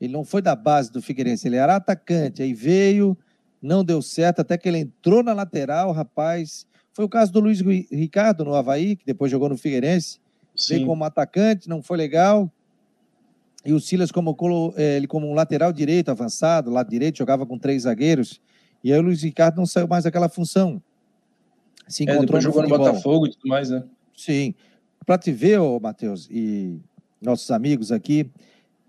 Ele não foi da base do Figueirense, ele era atacante. Aí veio, não deu certo, até que ele entrou na lateral, rapaz. Foi o caso do Luiz Ricardo no Havaí, que depois jogou no Figueirense. Sim. Veio como atacante, não foi legal. E o Silas colocou eh, ele como um lateral direito avançado, lado direito, jogava com três zagueiros. E aí o Luiz Ricardo não saiu mais daquela função. Se é, encontrou é, jogou no Botafogo e tudo mais, né? Sim. Para te ver, ô, Matheus, e nossos amigos aqui,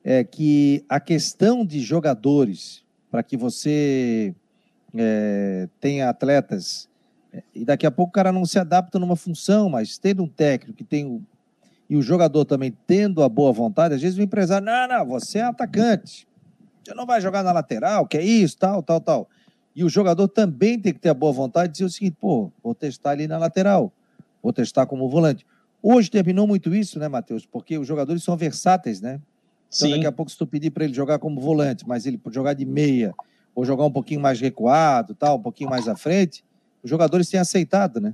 é que a questão de jogadores, para que você é, tenha atletas, e daqui a pouco o cara não se adapta numa função, mas tendo um técnico que tem o, e o jogador também tendo a boa vontade, às vezes o empresário, não, não, você é atacante, você não vai jogar na lateral, que é isso, tal, tal, tal. E o jogador também tem que ter a boa vontade de dizer o seguinte, pô, vou testar ali na lateral vou testar como volante. Hoje terminou muito isso, né, Matheus? Porque os jogadores são versáteis, né? Então, Sim. daqui a pouco, se tu pedir para ele jogar como volante, mas ele jogar de meia, ou jogar um pouquinho mais recuado, tal, um pouquinho mais à frente, os jogadores têm aceitado, né?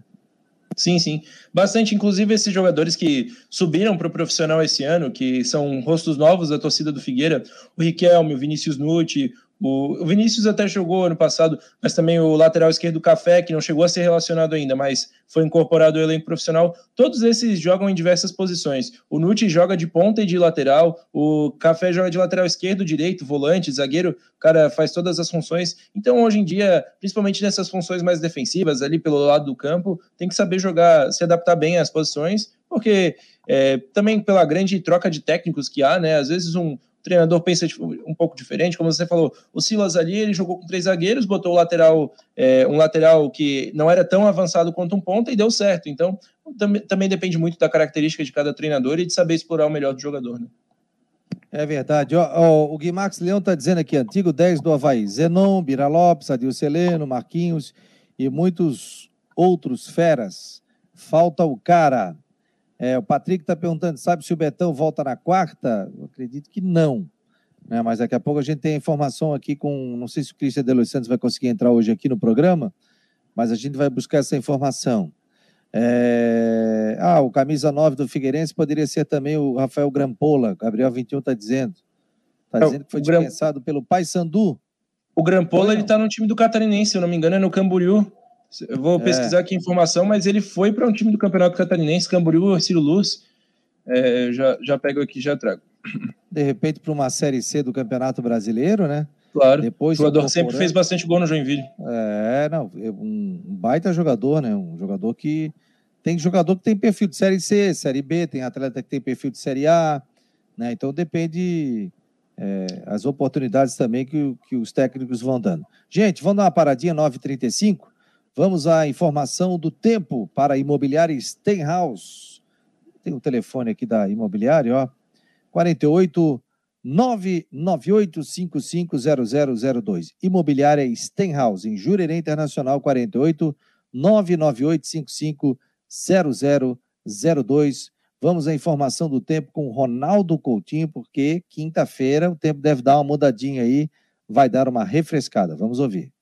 Sim, sim. Bastante, inclusive esses jogadores que subiram para o profissional esse ano, que são rostos novos da torcida do Figueira, o Riquelme, o Vinícius Nutti, o, Vinícius até jogou ano passado, mas também o lateral esquerdo Café, que não chegou a ser relacionado ainda, mas foi incorporado ao elenco profissional. Todos esses jogam em diversas posições. O Nuti joga de ponta e de lateral, o Café joga de lateral esquerdo, direito, volante, zagueiro, o cara faz todas as funções. Então, hoje em dia, principalmente nessas funções mais defensivas, ali pelo lado do campo, tem que saber jogar, se adaptar bem às posições, porque é, também pela grande troca de técnicos que há, né? Às vezes um, treinador pensa um pouco diferente, como você falou, o Silas ali, ele jogou com três zagueiros, botou o lateral, é, um lateral que não era tão avançado quanto um ponta e deu certo. Então, também, também depende muito da característica de cada treinador e de saber explorar o melhor do jogador, né? É verdade. o Guimax Leão está dizendo aqui, antigo 10 do Havaí. Zenon, Bira Lopes, Adil Celeno, Marquinhos e muitos outros feras. Falta o cara. É, o Patrick está perguntando, sabe se o Betão volta na quarta? Eu acredito que não. Né? Mas daqui a pouco a gente tem a informação aqui com. Não sei se o Cristian de Los Santos vai conseguir entrar hoje aqui no programa, mas a gente vai buscar essa informação. É... Ah, o camisa 9 do Figueirense poderia ser também o Rafael Grampola, Gabriel 21 está dizendo. Está é, dizendo que foi dispensado Gram... pelo Pai Sandu. O Grampola, ele está no time do Catarinense, se eu não me engano, é no Camboriú. Eu vou é. pesquisar aqui a informação, mas ele foi para um time do Campeonato Catarinense, Camboriú, Ciro Luz. É, já, já pego aqui já trago. De repente, para uma Série C do Campeonato Brasileiro, né? Claro. Depois o jogador sempre fez bastante gol no Joinville. É, não, um baita jogador, né? Um jogador que. Tem jogador que tem perfil de Série C, Série B, tem atleta que tem perfil de Série A, né? Então depende é, as oportunidades também que, que os técnicos vão dando. Gente, vamos dar uma paradinha, 9h35. Vamos à informação do tempo para a imobiliária Stenhouse. Tem o telefone aqui da imobiliária, ó. 48 998550002. Imobiliária Stenhouse, em Jurerê Internacional, 48 998550002. Vamos à informação do tempo com Ronaldo Coutinho, porque quinta-feira o tempo deve dar uma mudadinha aí, vai dar uma refrescada. Vamos ouvir.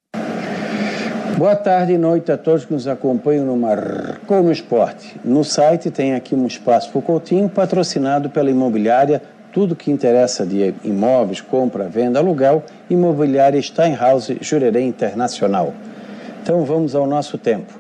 Boa tarde e noite a todos que nos acompanham no Marcou no Esporte. No site tem aqui um espaço para o Coutinho, patrocinado pela imobiliária tudo que interessa de imóveis, compra, venda, aluguel, imobiliária Steinhouse Jurerê Internacional. Então vamos ao nosso tempo.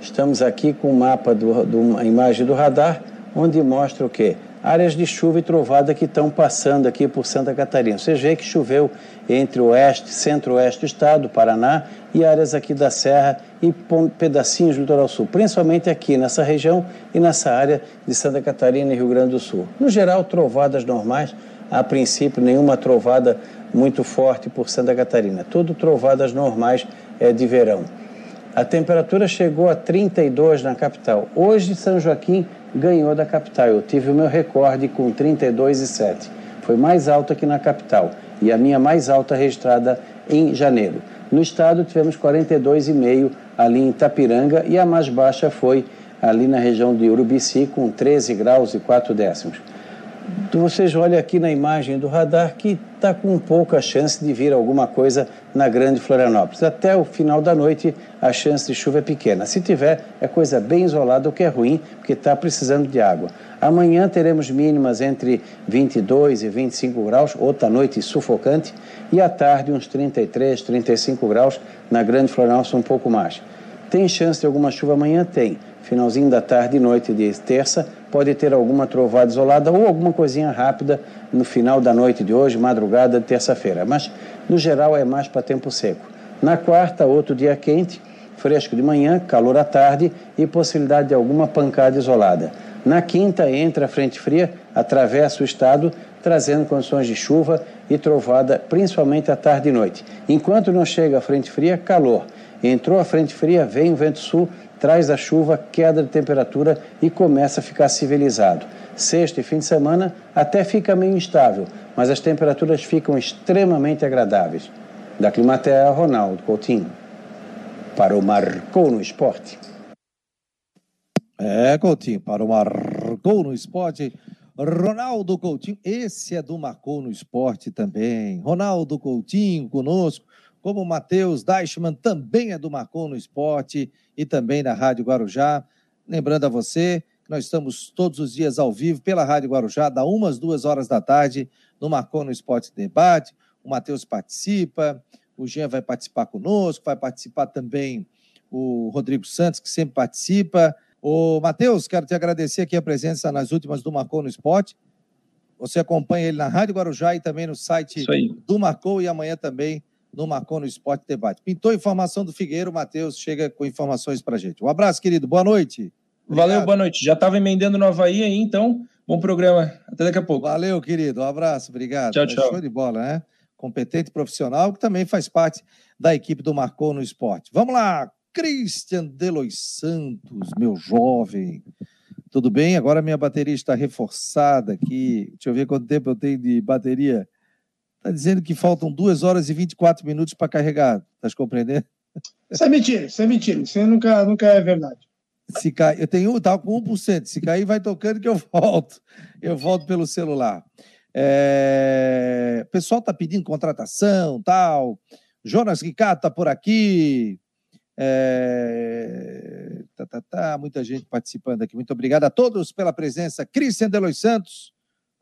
Estamos aqui com o um mapa do, do, uma imagem do radar, onde mostra o quê? Áreas de chuva e trovada que estão passando aqui por Santa Catarina. Você vê que choveu entre oeste, centro-oeste do estado, Paraná, e áreas aqui da Serra e pedacinhos do litoral sul, principalmente aqui nessa região e nessa área de Santa Catarina e Rio Grande do Sul. No geral, trovadas normais, a princípio nenhuma trovada muito forte por Santa Catarina, tudo trovadas normais é, de verão. A temperatura chegou a 32 na capital. Hoje, São Joaquim ganhou da capital. Eu tive o meu recorde com 32,7. Foi mais alta que na capital e a minha mais alta registrada em janeiro. No estado tivemos 42,5 ali em Itapiranga e a mais baixa foi ali na região de Urubici com 13 graus e 4 décimos. Vocês olham aqui na imagem do radar que está com pouca chance de vir alguma coisa na Grande Florianópolis. Até o final da noite a chance de chuva é pequena. Se tiver, é coisa bem isolada, o que é ruim, porque está precisando de água. Amanhã teremos mínimas entre 22 e 25 graus, outra noite sufocante, e à tarde uns 33, 35 graus, na Grande Florianópolis um pouco mais. Tem chance de alguma chuva amanhã? Tem. Finalzinho da tarde e noite de terça, pode ter alguma trovada isolada ou alguma coisinha rápida no final da noite de hoje, madrugada de terça-feira. Mas, no geral, é mais para tempo seco. Na quarta, outro dia quente, fresco de manhã, calor à tarde e possibilidade de alguma pancada isolada. Na quinta, entra a frente fria, atravessa o estado, trazendo condições de chuva e trovada, principalmente à tarde e noite. Enquanto não chega a frente fria, calor. Entrou a frente fria, vem o vento sul, traz a chuva, queda de temperatura e começa a ficar civilizado. Sexta e fim de semana até fica meio instável, mas as temperaturas ficam extremamente agradáveis. Da Climatea, Ronaldo Coutinho. Para o Marcou no Esporte. É, Coutinho, para o Marcou no Esporte. Ronaldo Coutinho, esse é do Marcou no Esporte também. Ronaldo Coutinho conosco como o Matheus Deichmann também é do Marcon no Esporte e também na Rádio Guarujá. Lembrando a você que nós estamos todos os dias ao vivo pela Rádio Guarujá, da umas duas horas da tarde, no Marcon no Esporte Debate. O Matheus participa, o Jean vai participar conosco, vai participar também o Rodrigo Santos, que sempre participa. O Matheus, quero te agradecer aqui a presença nas últimas do Marcon no Esporte. Você acompanha ele na Rádio Guarujá e também no site do Marcou e amanhã também no Marcou no Esporte Debate. Pintou informação do Figueiro, Matheus chega com informações para gente. Um abraço, querido. Boa noite. Obrigado. Valeu, boa noite. Já estava emendando no Havaí aí, então, bom programa. Até daqui a pouco. Valeu, querido. Um abraço, obrigado. Tchau, tchau. Show de bola, né? Competente profissional, que também faz parte da equipe do Marcou no Esporte. Vamos lá, Christian Delois Santos, meu jovem. Tudo bem? Agora minha bateria está reforçada aqui. Deixa eu ver quanto tempo eu tenho de bateria. Está dizendo que faltam 2 horas e 24 minutos para carregar. Estás compreendendo? Isso é mentira, isso é mentira. Isso nunca, nunca é verdade. Se cai, eu tenho, estava com 1%. Se cair, vai tocando que eu volto. Eu volto pelo celular. É... O pessoal está pedindo contratação, tal. Jonas Ricardo está por aqui. É... Tá, tá, tá. Muita gente participando aqui. Muito obrigado a todos pela presença. Cristian Delois Santos.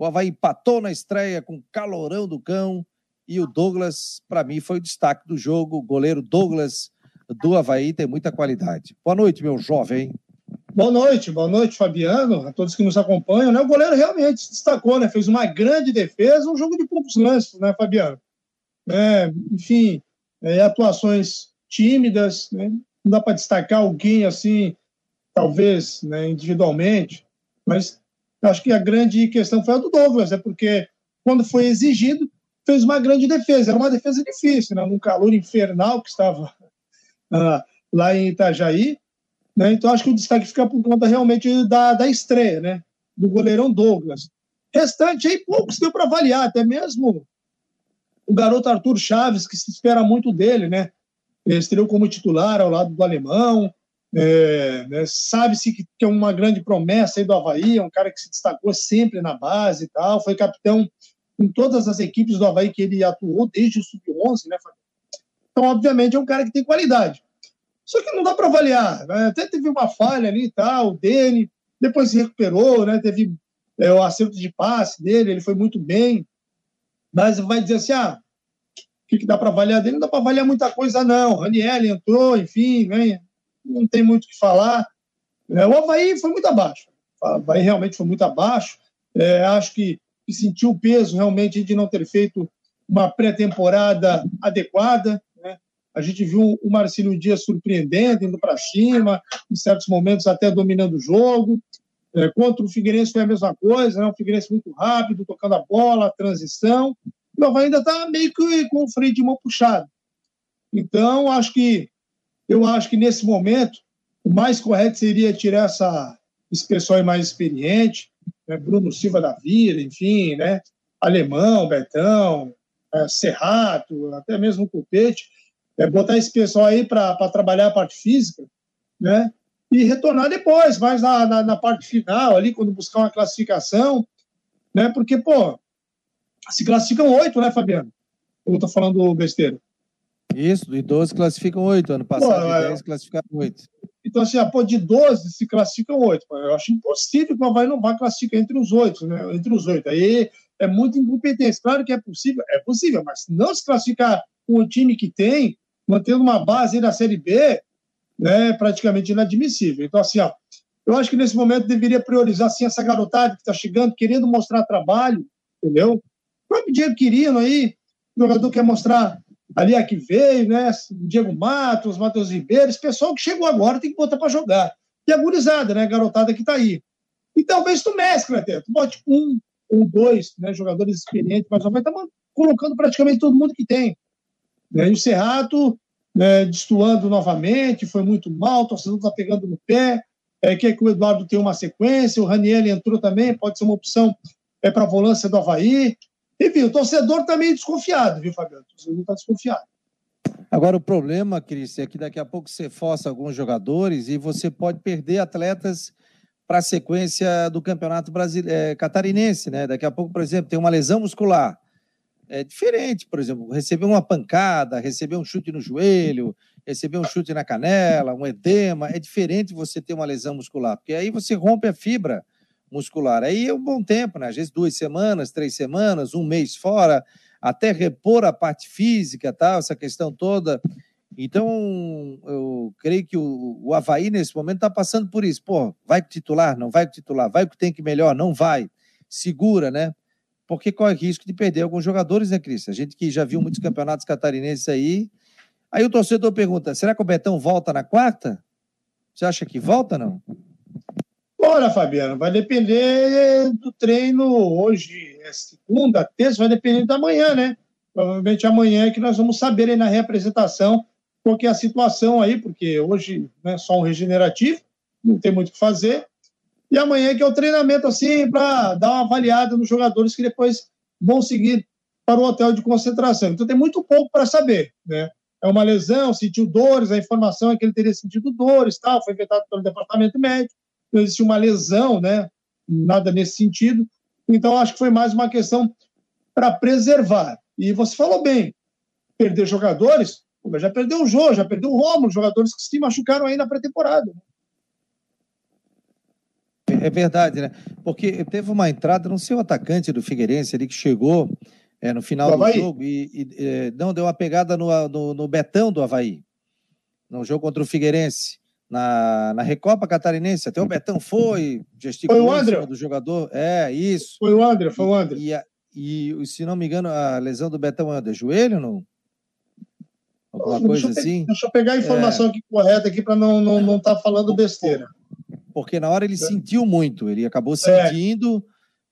O Havaí empatou na estreia com calorão do cão. E o Douglas, para mim, foi o destaque do jogo. O goleiro Douglas do Havaí tem muita qualidade. Boa noite, meu jovem. Boa noite, boa noite, Fabiano, a todos que nos acompanham. Né? O goleiro realmente se destacou, né? fez uma grande defesa, um jogo de poucos lances, né, Fabiano? É, enfim, é, atuações tímidas, né? não dá para destacar alguém assim, talvez né, individualmente, mas eu acho que a grande questão foi a do Douglas, é porque quando foi exigido, fez uma grande defesa. Era uma defesa difícil, né? num calor infernal que estava uh, lá em Itajaí. Né? Então, acho que o destaque fica por conta realmente da, da estreia, né? do goleirão Douglas. Restante aí, poucos deu para avaliar, até mesmo o garoto Arthur Chaves, que se espera muito dele, né? Ele estreou como titular ao lado do alemão, é, né, Sabe-se que, que, é uma grande promessa aí do Havaí, é um cara que se destacou sempre na base e tal, foi capitão em todas as equipes do Havaí que ele atuou desde o Sub-11, né, Então, obviamente, é um cara que tem qualidade. Só que não dá para avaliar. Né? Até teve uma falha ali e tal, o Dene, depois se recuperou, né? Teve é, o acerto de passe dele, ele foi muito bem, mas vai dizer assim, ah, o que, que dá para avaliar dele? Não dá para avaliar muita coisa, não. Raniel entrou, enfim, né? Não tem muito o que falar. É, o Havaí foi muito abaixo. O Havaí realmente foi muito abaixo. É, acho que, sentiu o peso realmente de não ter feito uma pré-temporada adequada. Né? A gente viu o Marcelo Dias surpreendendo, indo para cima, em certos momentos até dominando o jogo. É, contra o Figueirense foi a mesma coisa, né? o Figueirense muito rápido, tocando a bola, a transição. O Havaí ainda está meio que com o freio de mão puxado. Então, acho que eu acho que nesse momento o mais correto seria tirar essa, esse pessoal mais experiente, né? Bruno Silva da Vida, enfim, né? Alemão, Betão, é, Serrato, até mesmo o Cupete, é, botar esse pessoal aí para trabalhar a parte física, né? E retornar depois, mais na, na, na, parte final, ali, quando buscar uma classificação, né? Porque, pô, se classificam oito, né, Fabiano? Ou tô falando besteira? Isso, de 12 classificam oito. Ano passado, pô, de 10 é... classificaram oito. Então, assim, ah, pô, de 12 se classificam oito. Eu acho impossível que o Havaí não vá classificar entre os oito, né? Entre os oito. Aí é muita incompetência. Claro que é possível, é possível, mas não se classificar com o time que tem, mantendo uma base na Série B, né, é praticamente inadmissível. Então, assim, ó, eu acho que nesse momento deveria priorizar, assim, essa garotada que está chegando, querendo mostrar trabalho, entendeu? O próprio Diego Quirino aí, o jogador quer mostrar ali a que veio, né? Diego Matos, Matheus Ribeiro, esse pessoal que chegou agora tem que botar para jogar. E a gurizada, né? A garotada que está aí. E talvez tu mescle até, tu bote um ou dois né, jogadores experientes, mas vai estar colocando praticamente todo mundo que tem. Né? E o Serrato, né, destoando novamente, foi muito mal, o torcedor está pegando no pé, é, quer que o Eduardo tenha uma sequência, o Raniel entrou também, pode ser uma opção é, para a volância do Havaí. Enfim, o torcedor está meio desconfiado, viu, Fabiano? O torcedor está desconfiado. Agora, o problema, Cris, é que daqui a pouco você força alguns jogadores e você pode perder atletas para a sequência do campeonato é, catarinense, né? Daqui a pouco, por exemplo, tem uma lesão muscular. É diferente, por exemplo, receber uma pancada, receber um chute no joelho, receber um chute na canela, um edema, é diferente você ter uma lesão muscular, porque aí você rompe a fibra muscular. Aí é um bom tempo, né? Às vezes duas semanas, três semanas, um mês fora, até repor a parte física, tal, essa questão toda. Então, eu creio que o, o Havaí, nesse momento, está passando por isso. Pô, vai com titular? Não vai com titular? Vai com tem que melhor? Não vai. Segura, né? Porque corre risco de perder alguns jogadores, né, Cris? A gente que já viu muitos campeonatos catarinenses aí. Aí o torcedor pergunta: será que o Betão volta na quarta? Você acha que volta, não? Olha, Fabiano, vai depender do treino hoje, é segunda, terça, vai depender da manhã, né? Provavelmente amanhã é que nós vamos saber aí na reapresentação qual é a situação aí, porque hoje é só um regenerativo, não tem muito o que fazer. E amanhã é que é o treinamento, assim, para dar uma avaliada nos jogadores que depois vão seguir para o hotel de concentração. Então tem muito pouco para saber, né? É uma lesão, sentiu dores, a informação é que ele teria sentido dores, tal, foi vetado pelo departamento médico não existe uma lesão, né? Nada nesse sentido. Então, acho que foi mais uma questão para preservar. E você falou bem, perder jogadores, já perdeu o Jô, já perdeu o Romulo, jogadores que se machucaram aí na pré-temporada. É verdade, né? Porque teve uma entrada, não sei o atacante do Figueirense ali que chegou é, no final do, do jogo e, e é, não deu uma pegada no, no, no Betão do Havaí, no jogo contra o Figueirense na, na Recopa Catarinense. Até o Betão foi, gesticulou foi o André. do jogador. É, isso. Foi o André, foi o André. E, e, se não me engano, a lesão do Betão é joelho, não? Alguma coisa deixa assim? Deixa eu pegar a informação é... aqui correta aqui para não estar não, não tá falando besteira. Porque na hora ele é. sentiu muito, ele acabou é. sentindo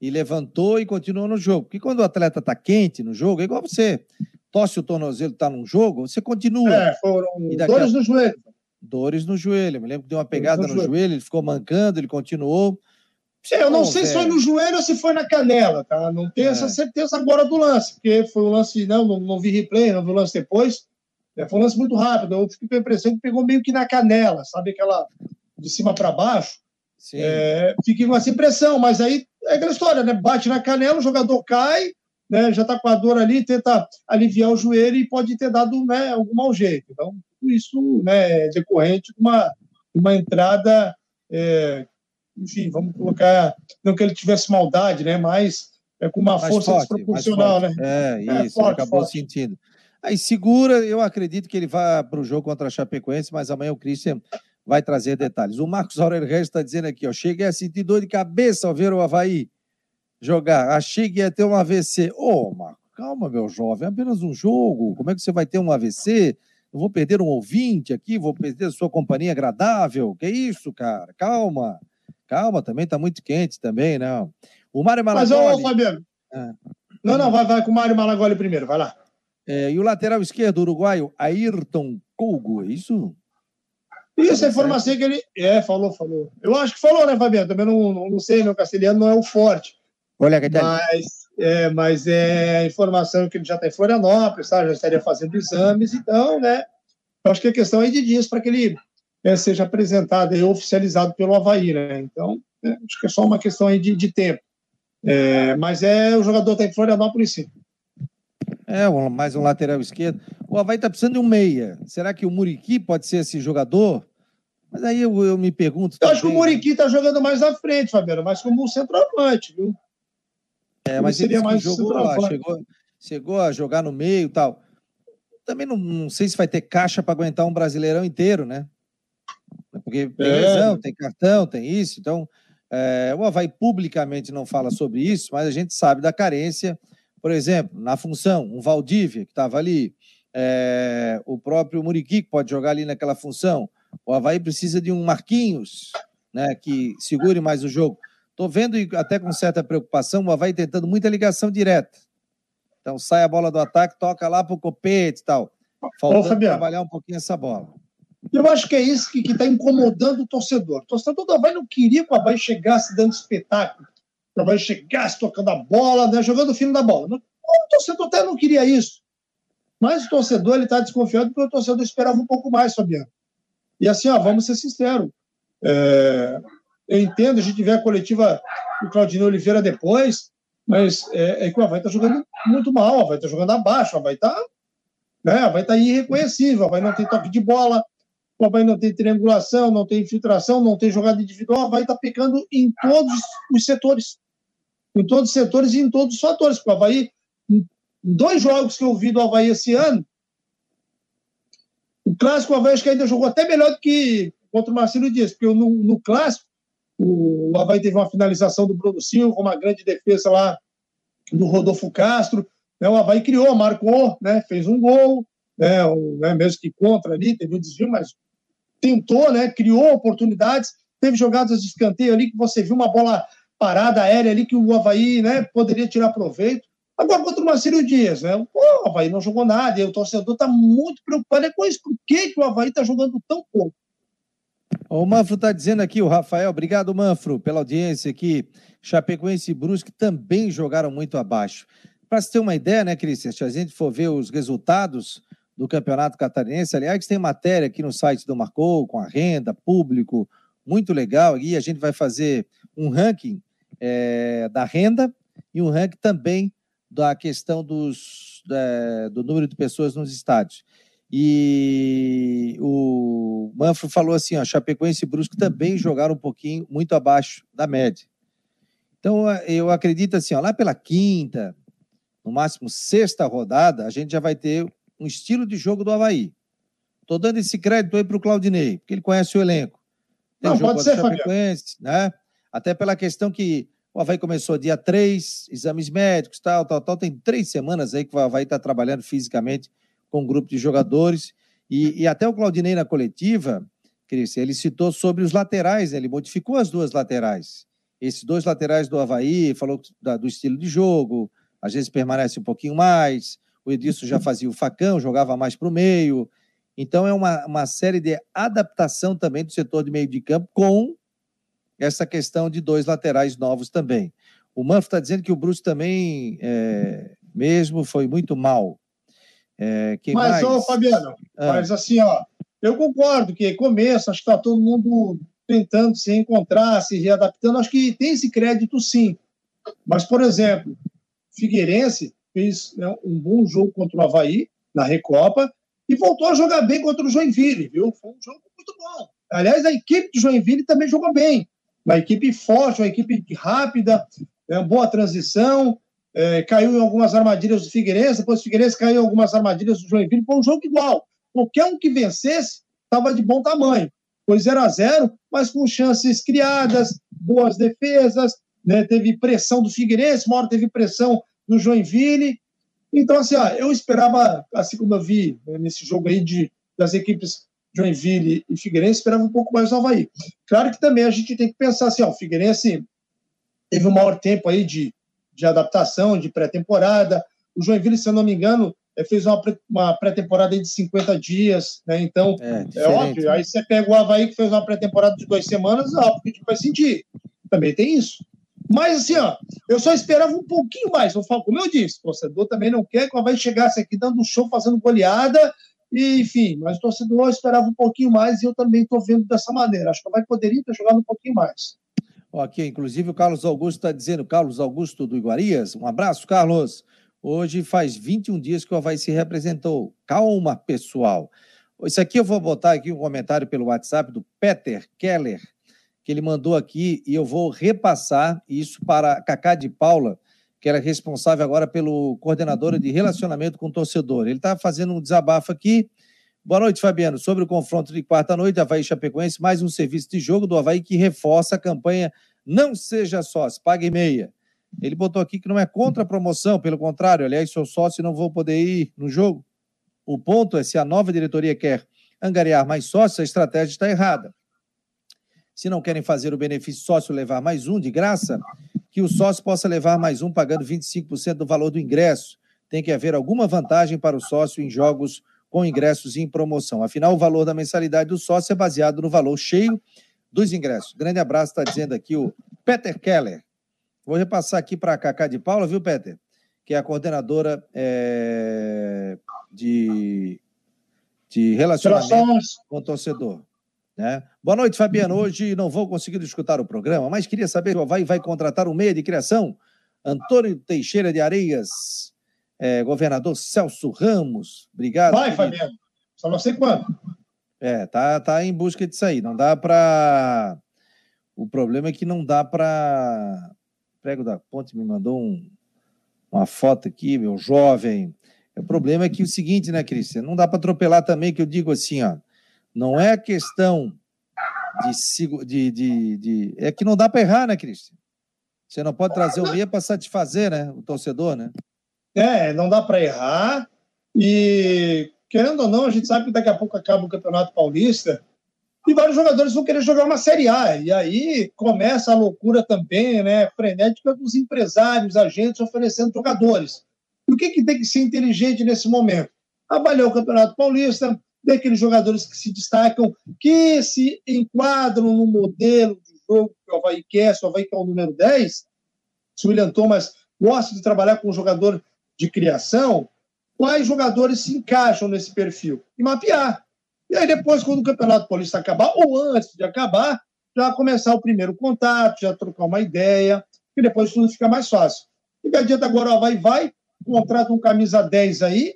é. e levantou e continuou no jogo. Porque quando o atleta está quente no jogo, é igual você tosse o tornozelo, está num jogo, você continua. É, foram dores a... no joelho dores no joelho. Eu me lembro que deu uma pegada no, no joelho. joelho, ele ficou mancando, ele continuou. Eu não sei velho. se foi no joelho ou se foi na canela, tá? Não tenho é. essa certeza agora do lance, porque foi um lance, não, não, não vi replay, não vi o lance depois. É, foi um lance muito rápido. Eu fiquei com a impressão que pegou meio que na canela, sabe? Aquela de cima para baixo. É, fiquei com essa impressão, mas aí é aquela história, né? Bate na canela, o jogador cai, né? Já tá com a dor ali, tenta aliviar o joelho e pode ter dado né, algum mau jeito. Então, isso né, é decorrente de uma, uma entrada é, enfim, vamos colocar, não que ele tivesse maldade, né? Mas é com uma mais força forte, desproporcional, né? É, é isso, forte, acabou forte. sentindo. Aí segura, eu acredito que ele vai para o jogo contra a Chapecoense, mas amanhã o Christian vai trazer detalhes. O Marcos Aurélio Regis está dizendo aqui, ó, cheguei a sentir dor de cabeça ao ver o Havaí jogar. Achei que ia ter um AVC. Ô, oh, Marcos, calma, meu jovem, é apenas um jogo. Como é que você vai ter um AVC? Eu vou perder um ouvinte aqui, vou perder a sua companhia agradável. Que isso, cara? Calma. Calma, também está muito quente também, não. Né? O Mário Malagoli... Mas, ô, Fabiano... É. Não, não, vai, vai com o Mário Malagoli primeiro, vai lá. É, e o lateral esquerdo uruguaio, Ayrton Colgo, é isso? Isso, a informação que ele. É, falou, falou. Eu acho que falou, né, Fabiano? Também não, não, não sei, meu castelhano não é o forte. Olha, que mas, é, mas é informação que ele já está em Florianópolis, tá? já estaria fazendo exames, então, né? Eu acho que a questão é de dias para que ele é, seja apresentado e oficializado pelo Havaí, né? Então, é, acho que é só uma questão aí de, de tempo. É, mas é o jogador está em Florianópolis, sim. É, mais um lateral esquerdo. O Havaí está precisando de um meia. Será que o Muriqui pode ser esse jogador? Mas aí eu, eu me pergunto. Eu também, acho que o Muriqui está jogando mais à frente, Fabiano, mais como um centroavante, viu? É, mas ele, jogou lá, chegou, chegou a jogar no meio e tal. Também não, não sei se vai ter caixa para aguentar um brasileirão inteiro, né? Porque tem é. lesão, tem cartão, tem isso. Então, é, o Havaí publicamente não fala sobre isso, mas a gente sabe da carência. Por exemplo, na função, um Valdívia que estava ali, é, o próprio Muriqui que pode jogar ali naquela função. O Havaí precisa de um Marquinhos, né, que segure mais o jogo. Estou vendo até com certa preocupação o Havaí tentando muita ligação direta. Então sai a bola do ataque, toca lá para o copete e tal. Faltando trabalhar um pouquinho essa bola. Eu acho que é isso que está incomodando o torcedor. O torcedor do Havaí não queria que o Havaí chegasse dando espetáculo, que o Havaí chegasse tocando a bola, né, jogando o fim da bola. O torcedor até não queria isso. Mas o torcedor está desconfiado porque o torcedor esperava um pouco mais, Fabiano. E assim, ó, vamos ser sinceros. É, eu entendo, a gente vê a coletiva do Claudinho Oliveira depois, mas é, é que o Havaí está jogando muito mal, o Havaí está jogando abaixo, o Havaí está né, o Havaí tá irreconhecível, Havaí não tem toque de bola, o Havaí não tem triangulação, não tem infiltração, não tem jogada individual, o Havaí está pecando em todos os setores. Em todos os setores e em todos os fatores. Porque o Havaí, em dois jogos que eu vi do Havaí esse ano, o clássico o Havaí acho que ainda jogou até melhor do que contra o Marcelo Dias, porque no, no clássico o Havaí teve uma finalização do Bruno Silva, uma grande defesa lá do Rodolfo Castro. Né? O Havaí criou, marcou, né? fez um gol, né? Um, né? mesmo que contra ali, teve um desvio, mas tentou, né, criou oportunidades, teve jogadas de escanteio ali que você viu uma bola parada aérea ali que o Havaí, né, poderia tirar proveito. Agora contra o Marcelo Dias, né? O Havaí não jogou nada, e o torcedor está muito preocupado é com isso. Por que, que o Havaí está jogando tão pouco? O Manfro está dizendo aqui, o Rafael, obrigado, Manfro, pela audiência aqui. Chapecoense e Brusque também jogaram muito abaixo. Para você ter uma ideia, né, Cristian, se a gente for ver os resultados, do Campeonato Catarinense. Aliás, tem matéria aqui no site do Marcou, com a renda, público, muito legal. E a gente vai fazer um ranking é, da renda e um ranking também da questão dos, é, do número de pessoas nos estádios. E o Manfro falou assim: ó, Chapecoense e Brusco também jogaram um pouquinho muito abaixo da média. Então, eu acredito assim, ó, lá pela quinta, no máximo sexta rodada, a gente já vai ter um estilo de jogo do Havaí. Estou dando esse crédito aí para o Claudinei, porque ele conhece o elenco. Tem Não, jogo pode ser, Fabiano. Né? Até pela questão que o Havaí começou dia 3, exames médicos, tal, tal, tal. Tem três semanas aí que o Havaí está trabalhando fisicamente com um grupo de jogadores. E, e até o Claudinei na coletiva, Cris, ele citou sobre os laterais, né? ele modificou as duas laterais. Esses dois laterais do Havaí, falou da, do estilo de jogo, às vezes permanece um pouquinho mais, o Edilson já fazia o facão, jogava mais para o meio. Então é uma, uma série de adaptação também do setor de meio de campo com essa questão de dois laterais novos também. O Manfro está dizendo que o Bruce também, é, mesmo, foi muito mal. É, mas, mais? ô, Fabiano, ah. mas assim, ó, eu concordo que começo, acho que está todo mundo tentando se encontrar, se readaptando, acho que tem esse crédito sim. Mas, por exemplo, Figueirense fez né, um bom jogo contra o Havaí na Recopa e voltou a jogar bem contra o Joinville, viu? Foi um jogo muito bom. Aliás, a equipe de Joinville também jogou bem. uma equipe forte, uma equipe rápida, é, uma boa transição, é, caiu em algumas armadilhas do Figueirense, depois o Figueirense caiu em algumas armadilhas do Joinville, foi um jogo igual. Qualquer um que vencesse estava de bom tamanho. Foi 0 a 0 mas com chances criadas, boas defesas, né? teve pressão do Figueirense, uma hora teve pressão do Joinville. Então, assim, ó, eu esperava, assim como eu vi né, nesse jogo aí de, das equipes Joinville e Figueirense, esperava um pouco mais do Havaí. Claro que também a gente tem que pensar assim, ó, o Figueirense teve um maior tempo aí de, de adaptação, de pré-temporada. O Joinville, se eu não me engano, eh, fez uma, pré-temporada de 50 dias, né? Então, é, é, óbvio. Né? Aí você pega o Havaí, que fez uma pré-temporada de duas semanas, óbvio que a gente vai sentir. Também tem isso. Mas, assim, ó, eu só esperava um pouquinho mais. Como eu disse, o torcedor também não quer que o Havaí chegasse aqui dando show, fazendo goleada, e, enfim, mas o torcedor esperava um pouquinho mais e eu também estou vendo dessa maneira. Acho que o Havaí poderia ter jogado um pouquinho mais. Ok, inclusive o Carlos Augusto está dizendo, Carlos Augusto do Iguarias, um abraço, Carlos. Hoje faz 21 dias que o Havaí se representou. Calma, pessoal. Isso aqui eu vou botar aqui um comentário pelo WhatsApp do Peter Keller, que ele mandou aqui, e eu vou repassar isso para Cacá de Paula, que era é responsável agora pelo coordenadora de relacionamento com o torcedor. Ele está fazendo um desabafo aqui. Boa noite, Fabiano. Sobre o confronto de quarta-noite, Havaí Chapecoense, mais um serviço de jogo do Havaí que reforça a campanha Não Seja Sócio, Pague Meia. Ele botou aqui que não é contra a promoção, pelo contrário, aliás, sou sócio e não vou poder ir no jogo. O ponto é se a nova diretoria quer angariar mais sócios, a estratégia está errada. Se não querem fazer o benefício sócio levar mais um de graça, que o sócio possa levar mais um pagando 25% do valor do ingresso. Tem que haver alguma vantagem para o sócio em jogos com ingressos em promoção. Afinal, o valor da mensalidade do sócio é baseado no valor cheio dos ingressos. Grande abraço, está dizendo aqui o Peter Keller. Vou repassar aqui para a Cacá de Paula, viu, Peter? Que é a coordenadora é, de, de relacionamento com o torcedor. Né? Boa noite, Fabiano. Hoje não vou conseguir escutar o programa, mas queria saber se o Havaí vai contratar um meia de criação. Antônio Teixeira de Areias, é, governador Celso Ramos. Obrigado. Vai, querido. Fabiano. Só não sei quando. É, tá, tá em busca disso aí. Não dá para. O problema é que não dá para. Prego da Ponte me mandou um, uma foto aqui, meu jovem. O problema é que o seguinte, né, Cristian? Não dá para atropelar também, que eu digo assim, ó. Não é questão de, de, de, de... É que não dá para errar, né, Cristian? Você não pode trazer o meia para satisfazer né, o torcedor, né? É, não dá para errar. E, querendo ou não, a gente sabe que daqui a pouco acaba o Campeonato Paulista e vários jogadores vão querer jogar uma Série A. E aí começa a loucura também, né, frenética dos empresários, agentes oferecendo jogadores. E o que, que tem que ser inteligente nesse momento? Avaliar o Campeonato Paulista, daqueles jogadores que se destacam, que se enquadram no modelo de jogo que o Havaí quer, se o Havaí quer o número 10, se o William Thomas gosta de trabalhar com um jogador de criação, quais jogadores se encaixam nesse perfil? E mapear. E aí depois, quando o Campeonato Paulista acabar, ou antes de acabar, já começar o primeiro contato, já trocar uma ideia, e depois tudo fica mais fácil. E que adianta agora o Havaí vai, contrata um camisa 10 aí,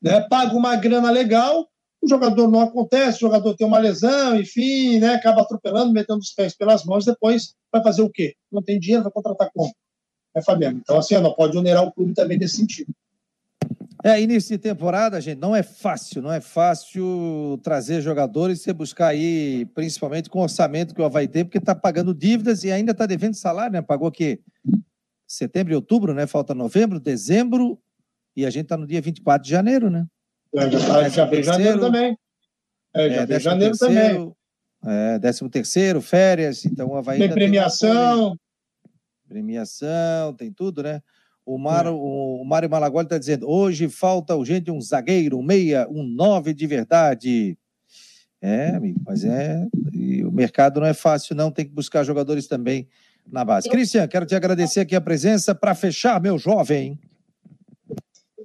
né? Paga uma grana legal, o jogador não acontece, o jogador tem uma lesão, enfim, né? acaba atropelando, metendo os pés pelas mãos, depois vai fazer o quê? Não tem dinheiro, vai contratar como? É, Fabiano? Então, assim, não pode onerar o clube também nesse sentido. É, início de temporada, gente, não é fácil, não é fácil trazer jogadores e você buscar aí, principalmente com o orçamento que o Havaí tem, porque está pagando dívidas e ainda está devendo salário, né? Pagou o quê? Setembro e outubro, né? Falta novembro, dezembro, e a gente está no dia 24 de janeiro, né? É, já, tá, já veio janeiro também. É, já é, janeiro terceiro, também. É, décimo terceiro, férias, então o Havaí... Tem premiação. Tem premiação, tem tudo, né? O, Mar, é. o Mário Malagoli está dizendo, hoje falta urgente um zagueiro, um meia, um nove de verdade. É, amigo, mas é... o mercado não é fácil, não, tem que buscar jogadores também na base. Cristian, quero te agradecer aqui a presença para fechar, meu jovem.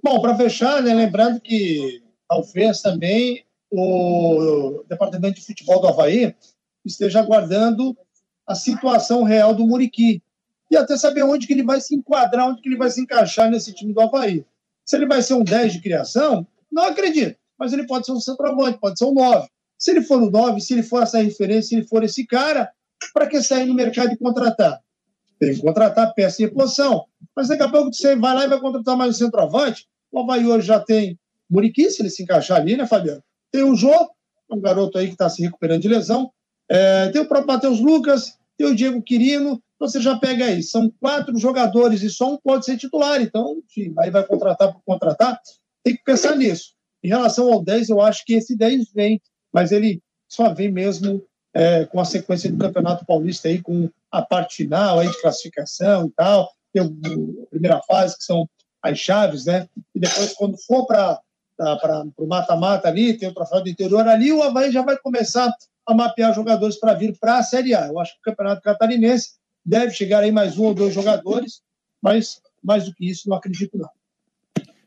Bom, para fechar, né, lembrando que talvez também o Departamento de Futebol do Havaí esteja aguardando a situação real do Muriqui e até saber onde que ele vai se enquadrar, onde que ele vai se encaixar nesse time do Havaí. Se ele vai ser um 10 de criação, não acredito, mas ele pode ser um centroavante, pode ser um 9. Se ele for o 9, se ele for essa referência, se ele for esse cara, para que sair no mercado e contratar? Tem que contratar peça e reposição. Mas daqui a pouco você vai lá e vai contratar mais um centroavante. O Havaí hoje já tem Muriqui, se ele se encaixar ali, né, Fabiano? Tem o Jô, um garoto aí que está se recuperando de lesão. É, tem o próprio Matheus Lucas, tem o Diego Quirino. Você já pega aí, são quatro jogadores e só um pode ser titular. Então, enfim, aí vai contratar por contratar. Tem que pensar nisso. Em relação ao 10, eu acho que esse 10 vem, mas ele só vem mesmo é, com a sequência do Campeonato Paulista aí, com a parte final aí de classificação e tal. Tem a primeira fase, que são as chaves, né? E depois, quando for para o mata-mata ali, tem o troféu do interior ali, o Havaí já vai começar a mapear jogadores para vir para a Série A. Eu acho que o Campeonato Catarinense deve chegar aí mais um ou dois jogadores, mas mais do que isso, não acredito não.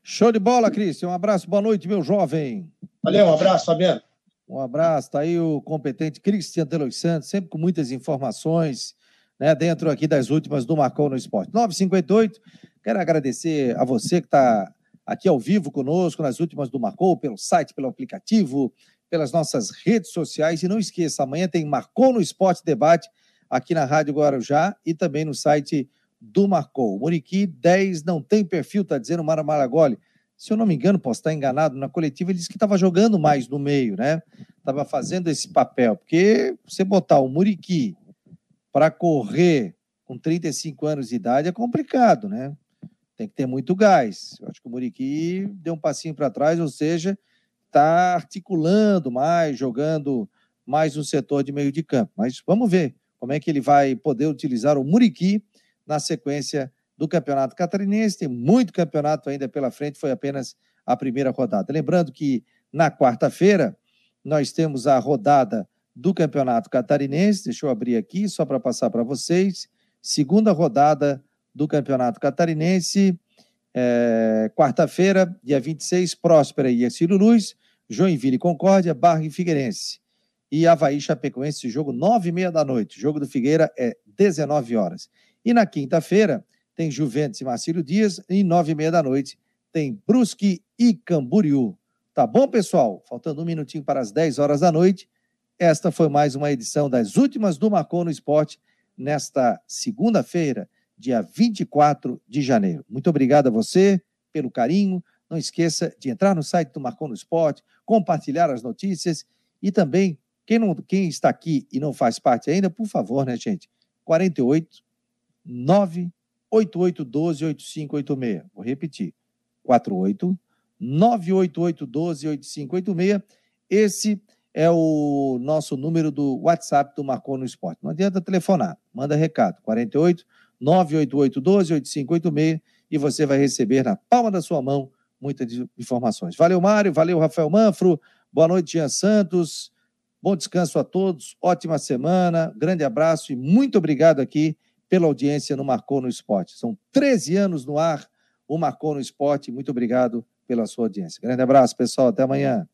Show de bola, Cristian. Um abraço, boa noite, meu jovem. Valeu, um abraço, Fabiano. Um abraço, tá aí o competente Cristian Delois Santos, sempre com muitas informações, né, dentro aqui das últimas do Marcou no Esporte. 958, quero agradecer a você que está aqui ao vivo conosco nas últimas do Marcou, pelo site, pelo aplicativo, pelas nossas redes sociais. E não esqueça, amanhã tem Marcou no Esporte Debate aqui na Rádio Guarujá e também no site do Marcou. Muriqui 10 não tem perfil, está dizendo Mara Maragoli se eu não me engano, posso estar enganado, na coletiva ele disse que estava jogando mais no meio, né? Estava fazendo esse papel, porque você botar o Muriqui para correr com 35 anos de idade é complicado, né? Tem que ter muito gás. Eu acho que o Muriqui deu um passinho para trás, ou seja, está articulando mais, jogando mais no setor de meio de campo. Mas vamos ver como é que ele vai poder utilizar o Muriqui na sequência do Campeonato Catarinense. Tem muito campeonato ainda pela frente, foi apenas a primeira rodada. Lembrando que na quarta-feira nós temos a rodada do Campeonato Catarinense. Deixa eu abrir aqui só para passar para vocês. Segunda rodada do Campeonato Catarinense. É, quarta-feira, dia 26, Próspera e Ercílio Luz, Joinville e Concórdia, Barra e Figueirense. E Havaí Chapecoense, jogo nove e meia da noite. Jogo do Figueira é 19 horas. E na quinta-feira, tem Juventus e Marcílio Dias, e nove e meia da noite tem Brusque e Camboriú. Tá bom, pessoal? Faltando um minutinho para as 10 horas da noite. Esta foi mais uma edição das últimas do Marcou no Esporte, nesta segunda-feira, dia 24 de janeiro. Muito obrigado a você pelo carinho. Não esqueça de entrar no site do Marcou no Esporte, compartilhar as notícias e também, quem, não, quem está aqui e não faz parte ainda, por favor, né, gente? 48 9 8812-8586. Vou repetir. 48 98812-8586. Esse é o nosso número do WhatsApp do Marcou no Esporte. Não adianta telefonar, manda recado. 48 98812-8586 e você vai receber na palma da sua mão muitas informações. Valeu, Mário. Valeu, Rafael Manfro. Boa noite, Jean Santos. Bom descanso a todos. Ótima semana. Grande abraço e muito obrigado aqui pela audiência no Marcou no Esporte. São 13 anos no ar, o Marcou no Esporte. Muito obrigado pela sua audiência. Grande abraço, pessoal. Até amanhã.